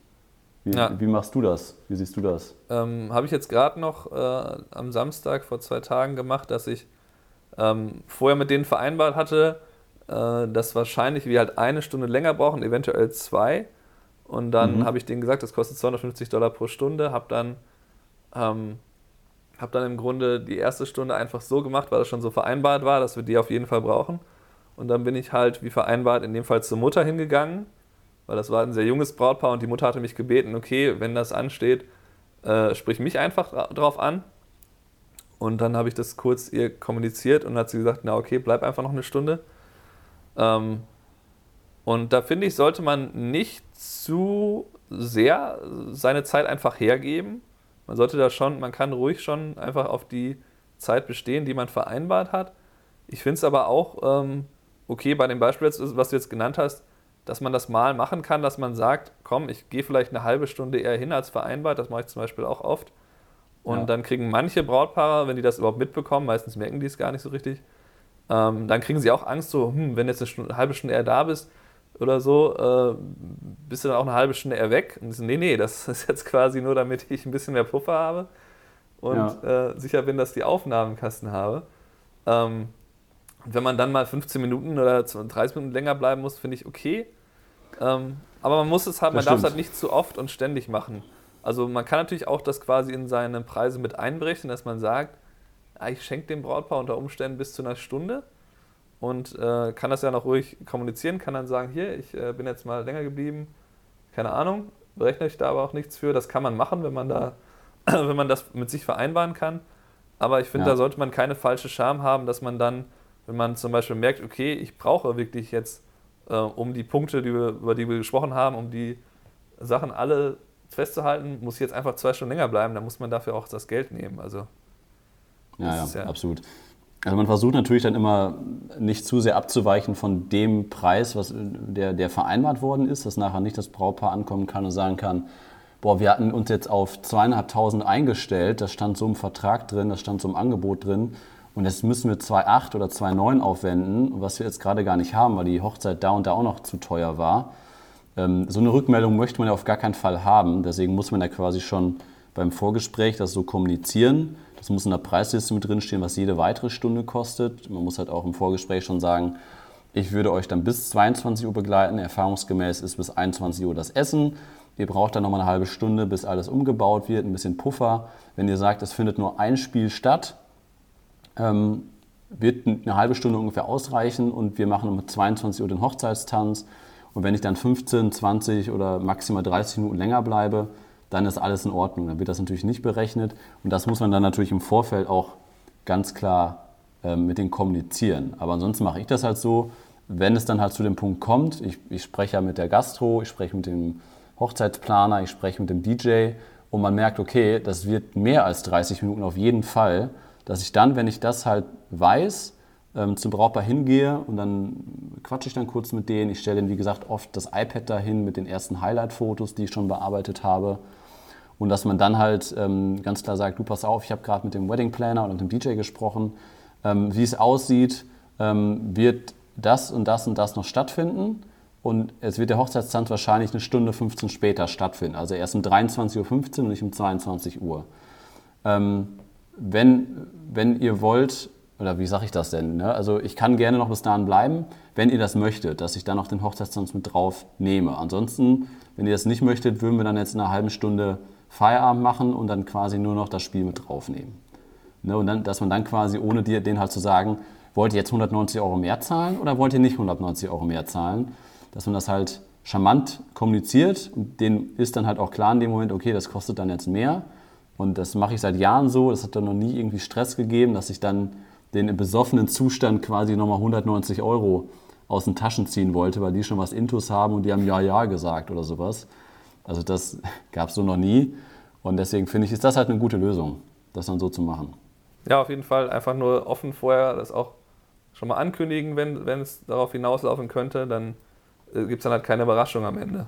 Wie, ja. wie, machst du das? Wie siehst du das? Ähm, Habe ich jetzt gerade noch äh, am Samstag vor zwei Tagen gemacht, dass ich ähm, vorher mit denen vereinbart hatte, äh, dass wahrscheinlich wir halt eine Stunde länger brauchen, eventuell zwei. Und dann mhm. habe ich denen gesagt, das kostet 250 Dollar pro Stunde, habe dann, ähm, hab dann im Grunde die erste Stunde einfach so gemacht, weil das schon so vereinbart war, dass wir die auf jeden Fall brauchen. Und dann bin ich halt, wie vereinbart, in dem Fall zur Mutter hingegangen, weil das war ein sehr junges Brautpaar und die Mutter hatte mich gebeten, okay, wenn das ansteht, äh, sprich mich einfach drauf an. Und dann habe ich das kurz ihr kommuniziert und hat sie gesagt, na okay, bleib einfach noch eine Stunde. Ähm, und da finde ich, sollte man nicht zu sehr seine Zeit einfach hergeben. Man sollte da schon, man kann ruhig schon einfach auf die Zeit bestehen, die man vereinbart hat. Ich finde es aber auch ähm, okay bei dem Beispiel, was du jetzt genannt hast, dass man das mal machen kann, dass man sagt, komm, ich gehe vielleicht eine halbe Stunde eher hin als vereinbart. Das mache ich zum Beispiel auch oft. Und ja. dann kriegen manche Brautpaare, wenn die das überhaupt mitbekommen, meistens merken die es gar nicht so richtig, ähm, dann kriegen sie auch Angst, so, hm, wenn jetzt eine, Stunde, eine, halbe Stunde eher da bist oder so, äh, bist du dann auch eine halbe Stunde eher weg. Und so, nee, nee, das ist jetzt quasi nur, damit ich ein bisschen mehr Puffer habe und ja. äh, sicher bin, dass ich die Aufnahmen im Kasten habe. Ähm, wenn man dann mal 15 Minuten oder 30 Minuten länger bleiben muss, finde ich okay. Ähm, aber man muss es halt, man darf es halt nicht zu oft und ständig machen. Also man kann natürlich auch das quasi in seine Preise mit einbrechen, dass man sagt, ah, ich schenke dem Brautpaar unter Umständen bis zu einer Stunde und äh, kann das ja noch ruhig kommunizieren, kann dann sagen, hier, ich äh, bin jetzt mal länger geblieben, keine Ahnung, berechne ich da aber auch nichts für. Das kann man machen, wenn man da, wenn man das mit sich vereinbaren kann. Aber ich finde, ja. da sollte man keine falsche Scham haben, dass man dann, wenn man zum Beispiel merkt, okay, ich brauche wirklich jetzt, äh, um die Punkte, die wir, über die wir gesprochen haben, um die Sachen alle festzuhalten, muss ich jetzt einfach zwei Stunden länger bleiben, dann muss man dafür auch das Geld nehmen. Also, ja, ja, ja, absolut. Also man versucht natürlich dann immer nicht zu sehr abzuweichen von dem Preis, was der, der vereinbart worden ist, dass nachher nicht das Brautpaar ankommen kann und sagen kann, boah, wir hatten uns jetzt auf zweieinhalbtausend eingestellt, das stand so im Vertrag drin, das stand so im Angebot drin und jetzt müssen wir 2,8 oder 2,9 aufwenden, was wir jetzt gerade gar nicht haben, weil die Hochzeit da und da auch noch zu teuer war. Ähm, so eine Rückmeldung möchte man ja auf gar keinen Fall haben. Deswegen muss man ja quasi schon beim Vorgespräch das so kommunizieren. Das muss in der Preisliste mit drinstehen, was jede weitere Stunde kostet. Man muss halt auch im Vorgespräch schon sagen, ich würde euch dann bis 22 Uhr begleiten. Erfahrungsgemäß ist bis 21 Uhr das Essen. Ihr braucht dann nochmal eine halbe Stunde, bis alles umgebaut wird, ein bisschen Puffer. Wenn ihr sagt, es findet nur ein Spiel statt, ähm, wird eine halbe Stunde ungefähr ausreichen und wir machen um 22 Uhr den Hochzeitstanz und wenn ich dann 15, 20 oder maximal 30 Minuten länger bleibe, dann ist alles in Ordnung. Dann wird das natürlich nicht berechnet. Und das muss man dann natürlich im Vorfeld auch ganz klar äh, mit denen kommunizieren. Aber ansonsten mache ich das halt so, wenn es dann halt zu dem Punkt kommt, ich, ich spreche ja mit der Gastro, ich spreche mit dem Hochzeitsplaner, ich spreche mit dem DJ und man merkt, okay, das wird mehr als 30 Minuten auf jeden Fall, dass ich dann, wenn ich das halt weiß, ähm, zum Brautpaar hingehe und dann quatsche ich dann kurz mit denen. Ich stelle denen, wie gesagt, oft das iPad dahin mit den ersten Highlight-Fotos, die ich schon bearbeitet habe. Und dass man dann halt ähm, ganz klar sagt, du pass auf, ich habe gerade mit dem Wedding Planner oder mit dem DJ gesprochen, ähm, wie es aussieht, ähm, wird das und das und das noch stattfinden. Und es wird der Hochzeitstanz wahrscheinlich eine Stunde 15 später stattfinden. Also erst um 23.15 Uhr und nicht um 22 Uhr. Ähm, wenn, wenn ihr wollt, oder wie sage ich das denn? Ne? Also ich kann gerne noch bis dahin bleiben, wenn ihr das möchtet, dass ich dann noch den Hochzeitstanz mit drauf nehme. Ansonsten, wenn ihr das nicht möchtet, würden wir dann jetzt in einer halben Stunde Feierabend machen und dann quasi nur noch das Spiel mit draufnehmen. Ne? Und dann, dass man dann quasi, ohne dir, den halt zu sagen, wollt ihr jetzt 190 Euro mehr zahlen oder wollt ihr nicht 190 Euro mehr zahlen, dass man das halt charmant kommuniziert. Und denen ist dann halt auch klar in dem Moment, okay, das kostet dann jetzt mehr. Und das mache ich seit Jahren so. Das hat dann noch nie irgendwie Stress gegeben, dass ich dann den im besoffenen Zustand quasi nochmal 190 Euro aus den Taschen ziehen wollte, weil die schon was Intus haben und die haben Ja, Ja gesagt oder sowas. Also das gab es so noch nie. Und deswegen finde ich, ist das halt eine gute Lösung, das dann so zu machen. Ja, auf jeden Fall einfach nur offen vorher das auch schon mal ankündigen, wenn, wenn es darauf hinauslaufen könnte, dann äh, gibt es dann halt keine Überraschung am Ende.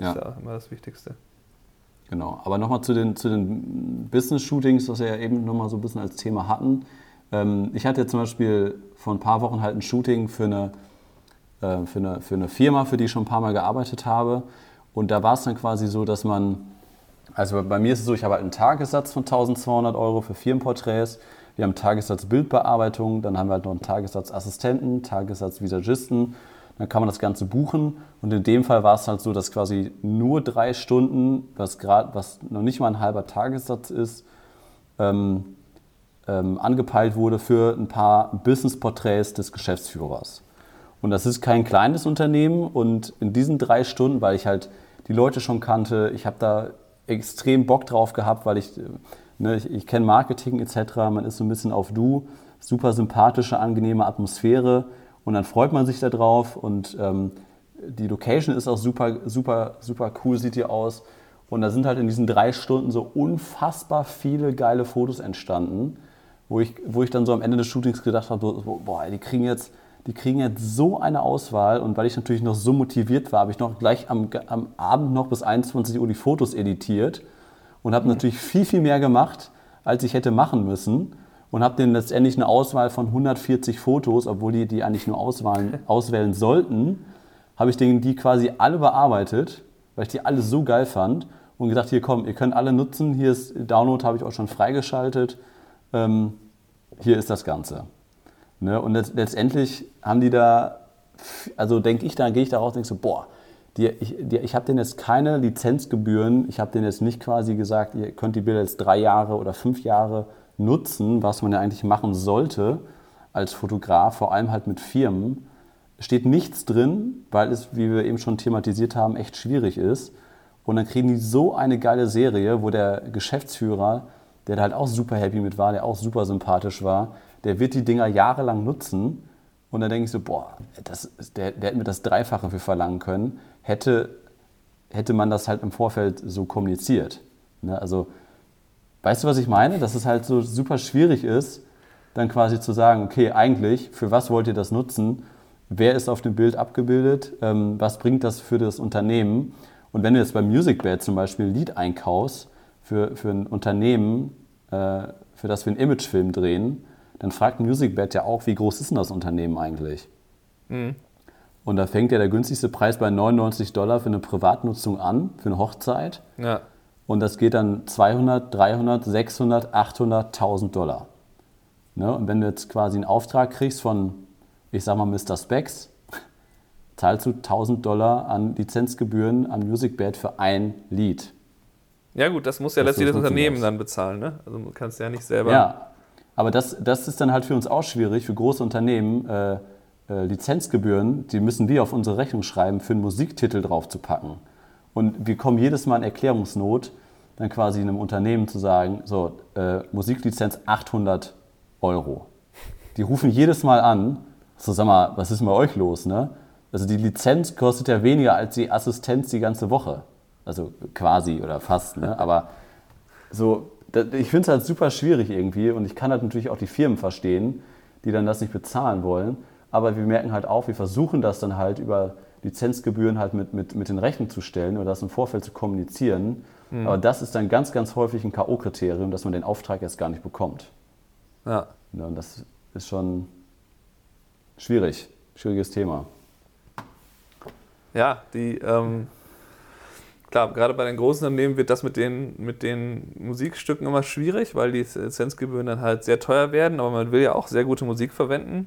Ja. Das ist ja immer das Wichtigste. Genau, aber nochmal zu den, zu den Business-Shootings, was wir ja eben nochmal so ein bisschen als Thema hatten. Ähm, ich hatte zum Beispiel vor ein paar Wochen halt ein Shooting für eine, äh, für, eine, für eine Firma, für die ich schon ein paar Mal gearbeitet habe. Und da war es dann quasi so, dass man, also bei mir ist es so, ich habe halt einen Tagessatz von 1200 Euro für Firmenporträts. Wir haben einen Tagessatz Bildbearbeitung, dann haben wir halt noch einen Tagessatz Assistenten, Tagessatz Visagisten. Dann kann man das Ganze buchen. Und in dem Fall war es halt so, dass quasi nur drei Stunden, was, grad, was noch nicht mal ein halber Tagessatz ist, ähm, ähm, angepeilt wurde für ein paar Business-Porträts des Geschäftsführers. Und das ist kein kleines Unternehmen. Und in diesen drei Stunden, weil ich halt die Leute schon kannte, ich habe da extrem Bock drauf gehabt, weil ich, ne, ich, ich kenne Marketing etc., man ist so ein bisschen auf Du, super sympathische, angenehme Atmosphäre und dann freut man sich da drauf und ähm, die Location ist auch super, super, super cool, sieht die aus. Und da sind halt in diesen drei Stunden so unfassbar viele geile Fotos entstanden, wo ich, wo ich dann so am Ende des Shootings gedacht habe, boah, die kriegen jetzt die kriegen jetzt so eine Auswahl und weil ich natürlich noch so motiviert war, habe ich noch gleich am, am Abend noch bis 21 Uhr die Fotos editiert und habe natürlich viel, viel mehr gemacht, als ich hätte machen müssen und habe denen letztendlich eine Auswahl von 140 Fotos, obwohl die die eigentlich nur auswählen, auswählen sollten, habe ich denen die quasi alle bearbeitet, weil ich die alle so geil fand und gesagt, hier komm, ihr könnt alle nutzen, hier ist Download, habe ich auch schon freigeschaltet, ähm, hier ist das Ganze. Ne? Und letztendlich haben die da, also denke ich, da gehe ich da raus und denke so, boah, die, ich, die, ich habe denen jetzt keine Lizenzgebühren, ich habe denen jetzt nicht quasi gesagt, ihr könnt die Bilder jetzt drei Jahre oder fünf Jahre nutzen, was man ja eigentlich machen sollte als Fotograf, vor allem halt mit Firmen. Steht nichts drin, weil es, wie wir eben schon thematisiert haben, echt schwierig ist. Und dann kriegen die so eine geile Serie, wo der Geschäftsführer, der da halt auch super happy mit war, der auch super sympathisch war, der wird die Dinger jahrelang nutzen. Und dann denke ich so, boah, das, der, der hätte mir das Dreifache für verlangen können, hätte, hätte man das halt im Vorfeld so kommuniziert. Ne? Also, weißt du, was ich meine? Dass es halt so super schwierig ist, dann quasi zu sagen, okay, eigentlich, für was wollt ihr das nutzen? Wer ist auf dem Bild abgebildet? Ähm, was bringt das für das Unternehmen? Und wenn du jetzt beim MusicBed zum Beispiel ein Lied einkaufst für, für ein Unternehmen, äh, für das wir einen Imagefilm drehen, dann fragt MusicBed ja auch, wie groß ist denn das Unternehmen eigentlich? Mhm. Und da fängt ja der günstigste Preis bei 99 Dollar für eine Privatnutzung an, für eine Hochzeit. Ja. Und das geht dann 200, 300, 600, 800, 1000 Dollar. Ne? Und wenn du jetzt quasi einen Auftrag kriegst von, ich sag mal, Mr. Specs, zahlst du 1000 Dollar an Lizenzgebühren an MusicBed für ein Lied. Ja gut, das muss ja letztlich das Unternehmen dann bezahlen. Ne? Also du kannst ja nicht selber... Ja, aber das, das ist dann halt für uns auch schwierig, für große Unternehmen, äh, äh, Lizenzgebühren, die müssen wir auf unsere Rechnung schreiben, für einen Musiktitel draufzupacken. Und wir kommen jedes Mal in Erklärungsnot, dann quasi einem Unternehmen zu sagen, so, äh, Musiklizenz 800 Euro. Die rufen jedes Mal an, so sag mal, was ist mit euch los, ne? Also die Lizenz kostet ja weniger als die Assistenz die ganze Woche. Also quasi oder fast, ne? Aber so, ich finde es halt super schwierig irgendwie und ich kann halt natürlich auch die Firmen verstehen, die dann das nicht bezahlen wollen. Aber wir merken halt auch, wir versuchen das dann halt über Lizenzgebühren halt mit, mit, mit in Rechnung zu stellen oder das im Vorfeld zu kommunizieren. Mhm. Aber das ist dann ganz, ganz häufig ein K.O.-Kriterium, dass man den Auftrag erst gar nicht bekommt. Ja. ja. Und das ist schon schwierig, schwieriges Thema. Ja, die, ähm, klar, gerade bei den großen Unternehmen wird das mit den, mit den Musikstücken immer schwierig, weil die Lizenzgebühren dann halt sehr teuer werden, aber man will ja auch sehr gute Musik verwenden.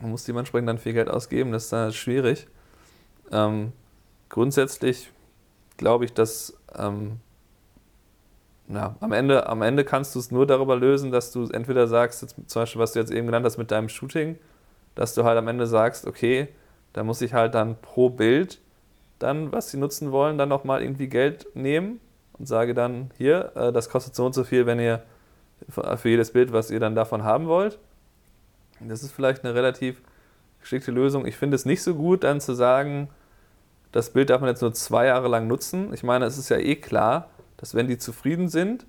Man muss dementsprechend dann viel Geld ausgeben, das ist dann halt schwierig. Ähm, grundsätzlich glaube ich, dass ähm, ja, am, Ende, am Ende kannst du es nur darüber lösen, dass du entweder sagst, jetzt, zum Beispiel, was du jetzt eben genannt hast mit deinem Shooting, dass du halt am Ende sagst, okay, da muss ich halt dann pro Bild dann, was sie nutzen wollen, dann nochmal irgendwie Geld nehmen und sage dann, hier, äh, das kostet so und so viel, wenn ihr für jedes Bild, was ihr dann davon haben wollt. Das ist vielleicht eine relativ geschickte Lösung. Ich finde es nicht so gut, dann zu sagen, das Bild darf man jetzt nur zwei Jahre lang nutzen. Ich meine, es ist ja eh klar, dass wenn die zufrieden sind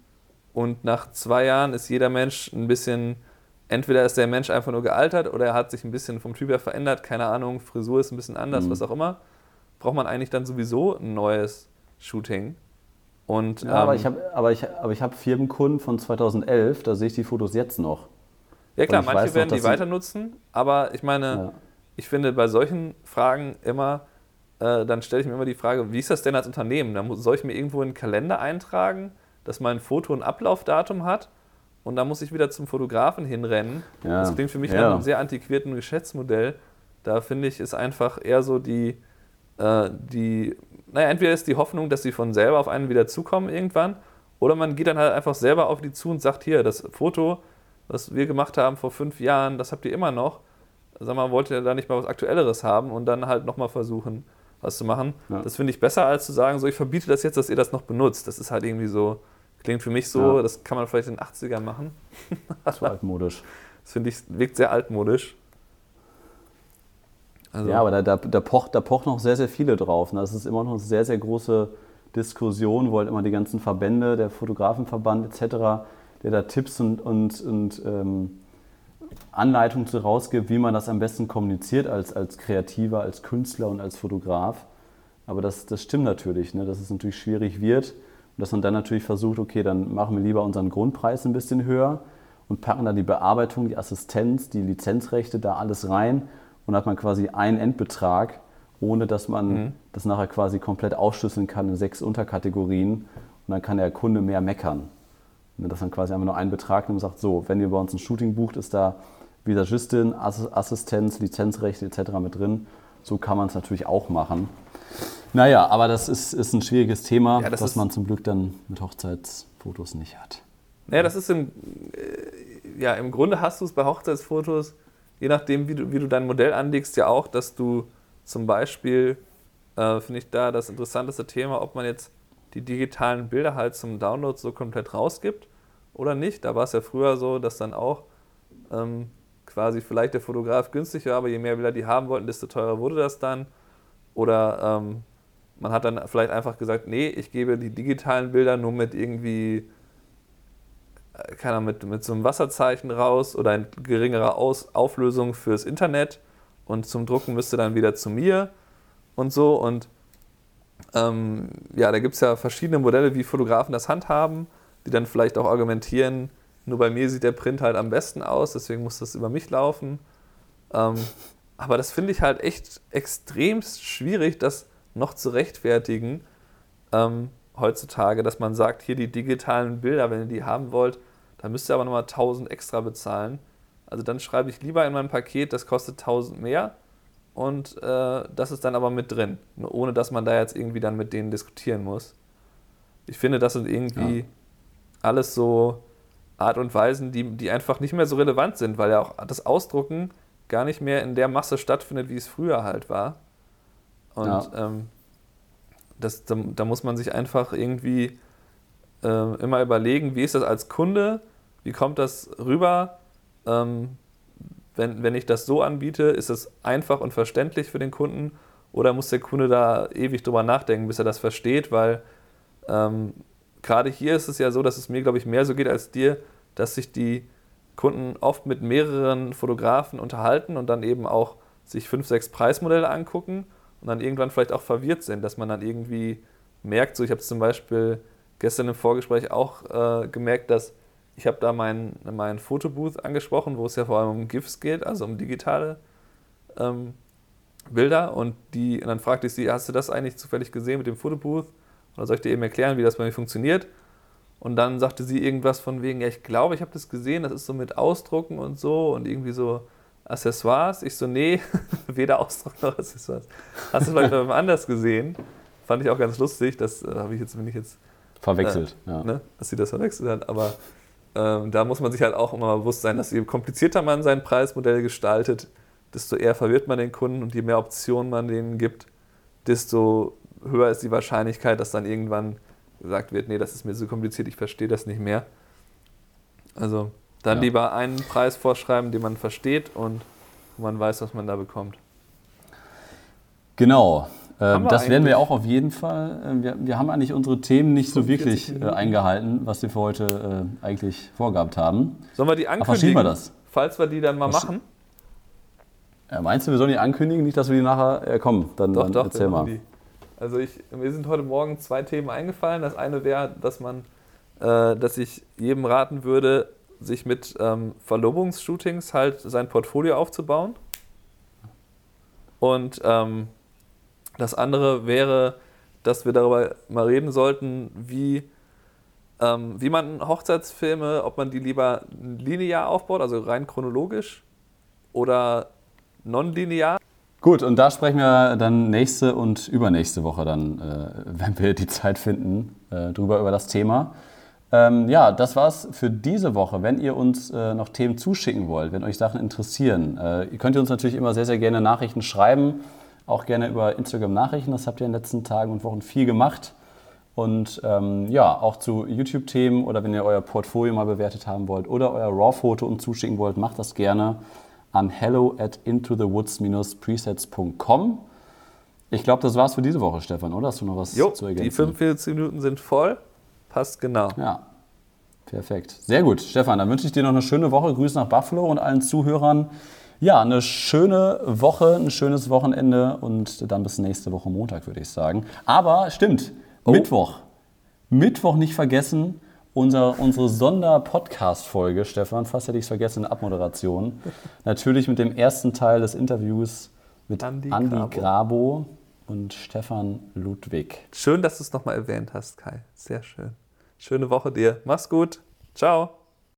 und nach zwei Jahren ist jeder Mensch ein bisschen, entweder ist der Mensch einfach nur gealtert oder er hat sich ein bisschen vom Typ her verändert, keine Ahnung, Frisur ist ein bisschen anders, mhm. was auch immer, braucht man eigentlich dann sowieso ein neues Shooting. Und, ja, ähm, aber ich habe aber ich, aber ich hab Firmenkunden von 2011, da sehe ich die Fotos jetzt noch. Ja klar, manche werden noch, die weiter nutzen, aber ich meine, ja. ich finde bei solchen Fragen immer, äh, dann stelle ich mir immer die Frage, wie ist das denn als Unternehmen? Da soll ich mir irgendwo in den Kalender eintragen, dass mein Foto ein Ablaufdatum hat und dann muss ich wieder zum Fotografen hinrennen. Ja. Das klingt für mich ja. nach einem sehr antiquierten Geschäftsmodell. Da finde ich, ist einfach eher so die, äh, die, naja, entweder ist die Hoffnung, dass sie von selber auf einen wieder zukommen irgendwann, oder man geht dann halt einfach selber auf die zu und sagt, hier, das Foto, was wir gemacht haben vor fünf Jahren, das habt ihr immer noch. Sag mal, wollt ihr da nicht mal was Aktuelleres haben und dann halt nochmal versuchen, was zu machen. Ja. Das finde ich besser, als zu sagen, so ich verbiete das jetzt, dass ihr das noch benutzt. Das ist halt irgendwie so, klingt für mich so, ja. das kann man vielleicht in den 80ern machen. Zu altmodisch. Das finde ich, wirkt sehr altmodisch. Also. Ja, aber da, da, da, pocht, da pocht noch sehr, sehr viele drauf. Ne? Das ist immer noch eine sehr, sehr große Diskussion, wo halt immer die ganzen Verbände, der Fotografenverband etc., der da Tipps und, und, und ähm, Anleitung zu rausgibt, wie man das am besten kommuniziert als, als Kreativer, als Künstler und als Fotograf. Aber das, das stimmt natürlich, ne? dass es natürlich schwierig wird und dass man dann natürlich versucht, okay, dann machen wir lieber unseren Grundpreis ein bisschen höher und packen dann die Bearbeitung, die Assistenz, die Lizenzrechte da alles rein und hat man quasi einen Endbetrag, ohne dass man mhm. das nachher quasi komplett ausschlüsseln kann in sechs Unterkategorien und dann kann der Kunde mehr meckern. Dass man quasi einfach nur einen Betrag nimmt und sagt, so, wenn ihr bei uns ein Shooting bucht, ist da Visagistin, Assistenz, Lizenzrechte etc. mit drin. So kann man es natürlich auch machen. Naja, aber das ist, ist ein schwieriges Thema, ja, das was man zum Glück dann mit Hochzeitsfotos nicht hat. Naja, das ist im, äh, ja, im Grunde hast du es bei Hochzeitsfotos, je nachdem, wie du, wie du dein Modell anlegst, ja auch, dass du zum Beispiel, äh, finde ich da das interessanteste Thema, ob man jetzt die digitalen Bilder halt zum Download so komplett rausgibt oder nicht. Da war es ja früher so, dass dann auch ähm, quasi vielleicht der Fotograf günstig war, aber je mehr Bilder die haben wollten, desto teurer wurde das dann. Oder ähm, man hat dann vielleicht einfach gesagt, nee, ich gebe die digitalen Bilder nur mit irgendwie, keine Ahnung, mit, mit so einem Wasserzeichen raus oder in geringerer Aus Auflösung fürs Internet und zum Drucken müsste dann wieder zu mir und so. Und ähm, ja, da gibt es ja verschiedene Modelle, wie Fotografen das handhaben, die dann vielleicht auch argumentieren, nur bei mir sieht der Print halt am besten aus, deswegen muss das über mich laufen. Ähm, aber das finde ich halt echt extrem schwierig, das noch zu rechtfertigen ähm, heutzutage, dass man sagt, hier die digitalen Bilder, wenn ihr die haben wollt, dann müsst ihr aber nochmal 1000 extra bezahlen. Also dann schreibe ich lieber in mein Paket, das kostet 1000 mehr und äh, das ist dann aber mit drin, ohne dass man da jetzt irgendwie dann mit denen diskutieren muss. Ich finde, das sind irgendwie ja. alles so Art und Weisen, die, die einfach nicht mehr so relevant sind, weil ja auch das Ausdrucken gar nicht mehr in der Masse stattfindet, wie es früher halt war. Und ja. ähm, das, da, da, muss man sich einfach irgendwie äh, immer überlegen, wie ist das als Kunde, wie kommt das rüber, ähm, wenn, wenn ich das so anbiete, ist es einfach und verständlich für den Kunden oder muss der Kunde da ewig drüber nachdenken, bis er das versteht, weil ähm, gerade hier ist es ja so, dass es mir, glaube ich, mehr so geht als dir, dass sich die Kunden oft mit mehreren Fotografen unterhalten und dann eben auch sich fünf, sechs Preismodelle angucken und dann irgendwann vielleicht auch verwirrt sind, dass man dann irgendwie merkt, so ich habe zum Beispiel gestern im Vorgespräch auch äh, gemerkt, dass ich habe da meinen mein Fotobooth angesprochen, wo es ja vor allem um GIFs geht, also um digitale ähm, Bilder. Und, die, und dann fragte ich sie, hast du das eigentlich zufällig gesehen mit dem Fotobooth? Oder soll ich dir eben erklären, wie das bei mir funktioniert? Und dann sagte sie irgendwas von wegen, ja, ich glaube, ich habe das gesehen, das ist so mit Ausdrucken und so und irgendwie so Accessoires. Ich so, nee, weder Ausdruck noch Accessoires. Hast du vielleicht beim anders gesehen? Fand ich auch ganz lustig, das äh, habe ich jetzt, bin ich jetzt Verwechselt, ja. ne, dass sie das verwechselt hat. Aber ähm, da muss man sich halt auch immer bewusst sein, dass je komplizierter man sein Preismodell gestaltet, desto eher verwirrt man den Kunden und je mehr Optionen man denen gibt, desto höher ist die Wahrscheinlichkeit, dass dann irgendwann gesagt wird, nee, das ist mir so kompliziert, ich verstehe das nicht mehr. Also dann Ja. lieber einen Preis vorschreiben, den man versteht und man weiß, was man da bekommt. Genau. Ähm, das werden wir auch auf jeden Fall. äh, Wir, wir haben eigentlich unsere Themen nicht so 45 wirklich äh, eingehalten, was wir für heute äh, eigentlich vorgehabt haben. Sollen wir die Ach, verschieben ankündigen? wir das? Falls wir die dann mal Verschi- machen? Äh, meinst du, wir sollen die ankündigen? Nicht, dass wir die nachher. Äh, komm, dann, Doch, dann doch, erzähl mal. machen die. Also ich, mir sind heute Morgen zwei Themen eingefallen. Das eine wäre, dass man, äh, dass ich jedem raten würde, sich mit ähm, Verlobungsshootings halt sein Portfolio aufzubauen. Und ähm, das andere wäre, dass wir darüber mal reden sollten, wie, ähm, wie man Hochzeitsfilme, ob man die lieber linear aufbaut, also rein chronologisch, oder nonlinear. Gut, und da sprechen wir dann nächste und übernächste Woche dann, äh, wenn wir die Zeit finden, äh, drüber über das Thema. Ähm, ja, das war's für diese Woche. Wenn ihr uns äh, noch Themen zuschicken wollt, wenn euch Sachen interessieren, äh, könnt ihr uns natürlich immer sehr, sehr gerne Nachrichten schreiben, auch gerne über Instagram Nachrichten. Das habt ihr in den letzten Tagen und Wochen viel gemacht. Und ähm, ja, auch zu YouTube-Themen oder wenn ihr euer Portfolio mal bewertet haben wollt oder euer RAW-Foto uns zuschicken wollt, macht das gerne an hello at intothewoods-presets.com. Ich glaube, das war's für diese Woche, Stefan, oder? Hast du noch was Jo, zu die ergänzen? 45 Minuten sind voll. Passt genau. Ja, perfekt. Sehr gut. Stefan, dann wünsche ich dir noch eine schöne Woche. Grüße nach Buffalo und allen Zuhörern. Ja, eine schöne Woche, ein schönes Wochenende und dann bis nächste Woche Montag, würde ich sagen. Aber stimmt, Mittwoch. Mittwoch nicht vergessen, unser, unsere Sonder-Podcast-Folge, Stefan, fast hätte ich es vergessen, eine Abmoderation. Natürlich mit dem ersten Teil des Interviews mit Andi Andi, Grabo. Grabo und Stefan Ludwig. Schön, dass du es nochmal erwähnt hast, Kai. Sehr schön. Schöne Woche dir. Mach's gut. Ciao.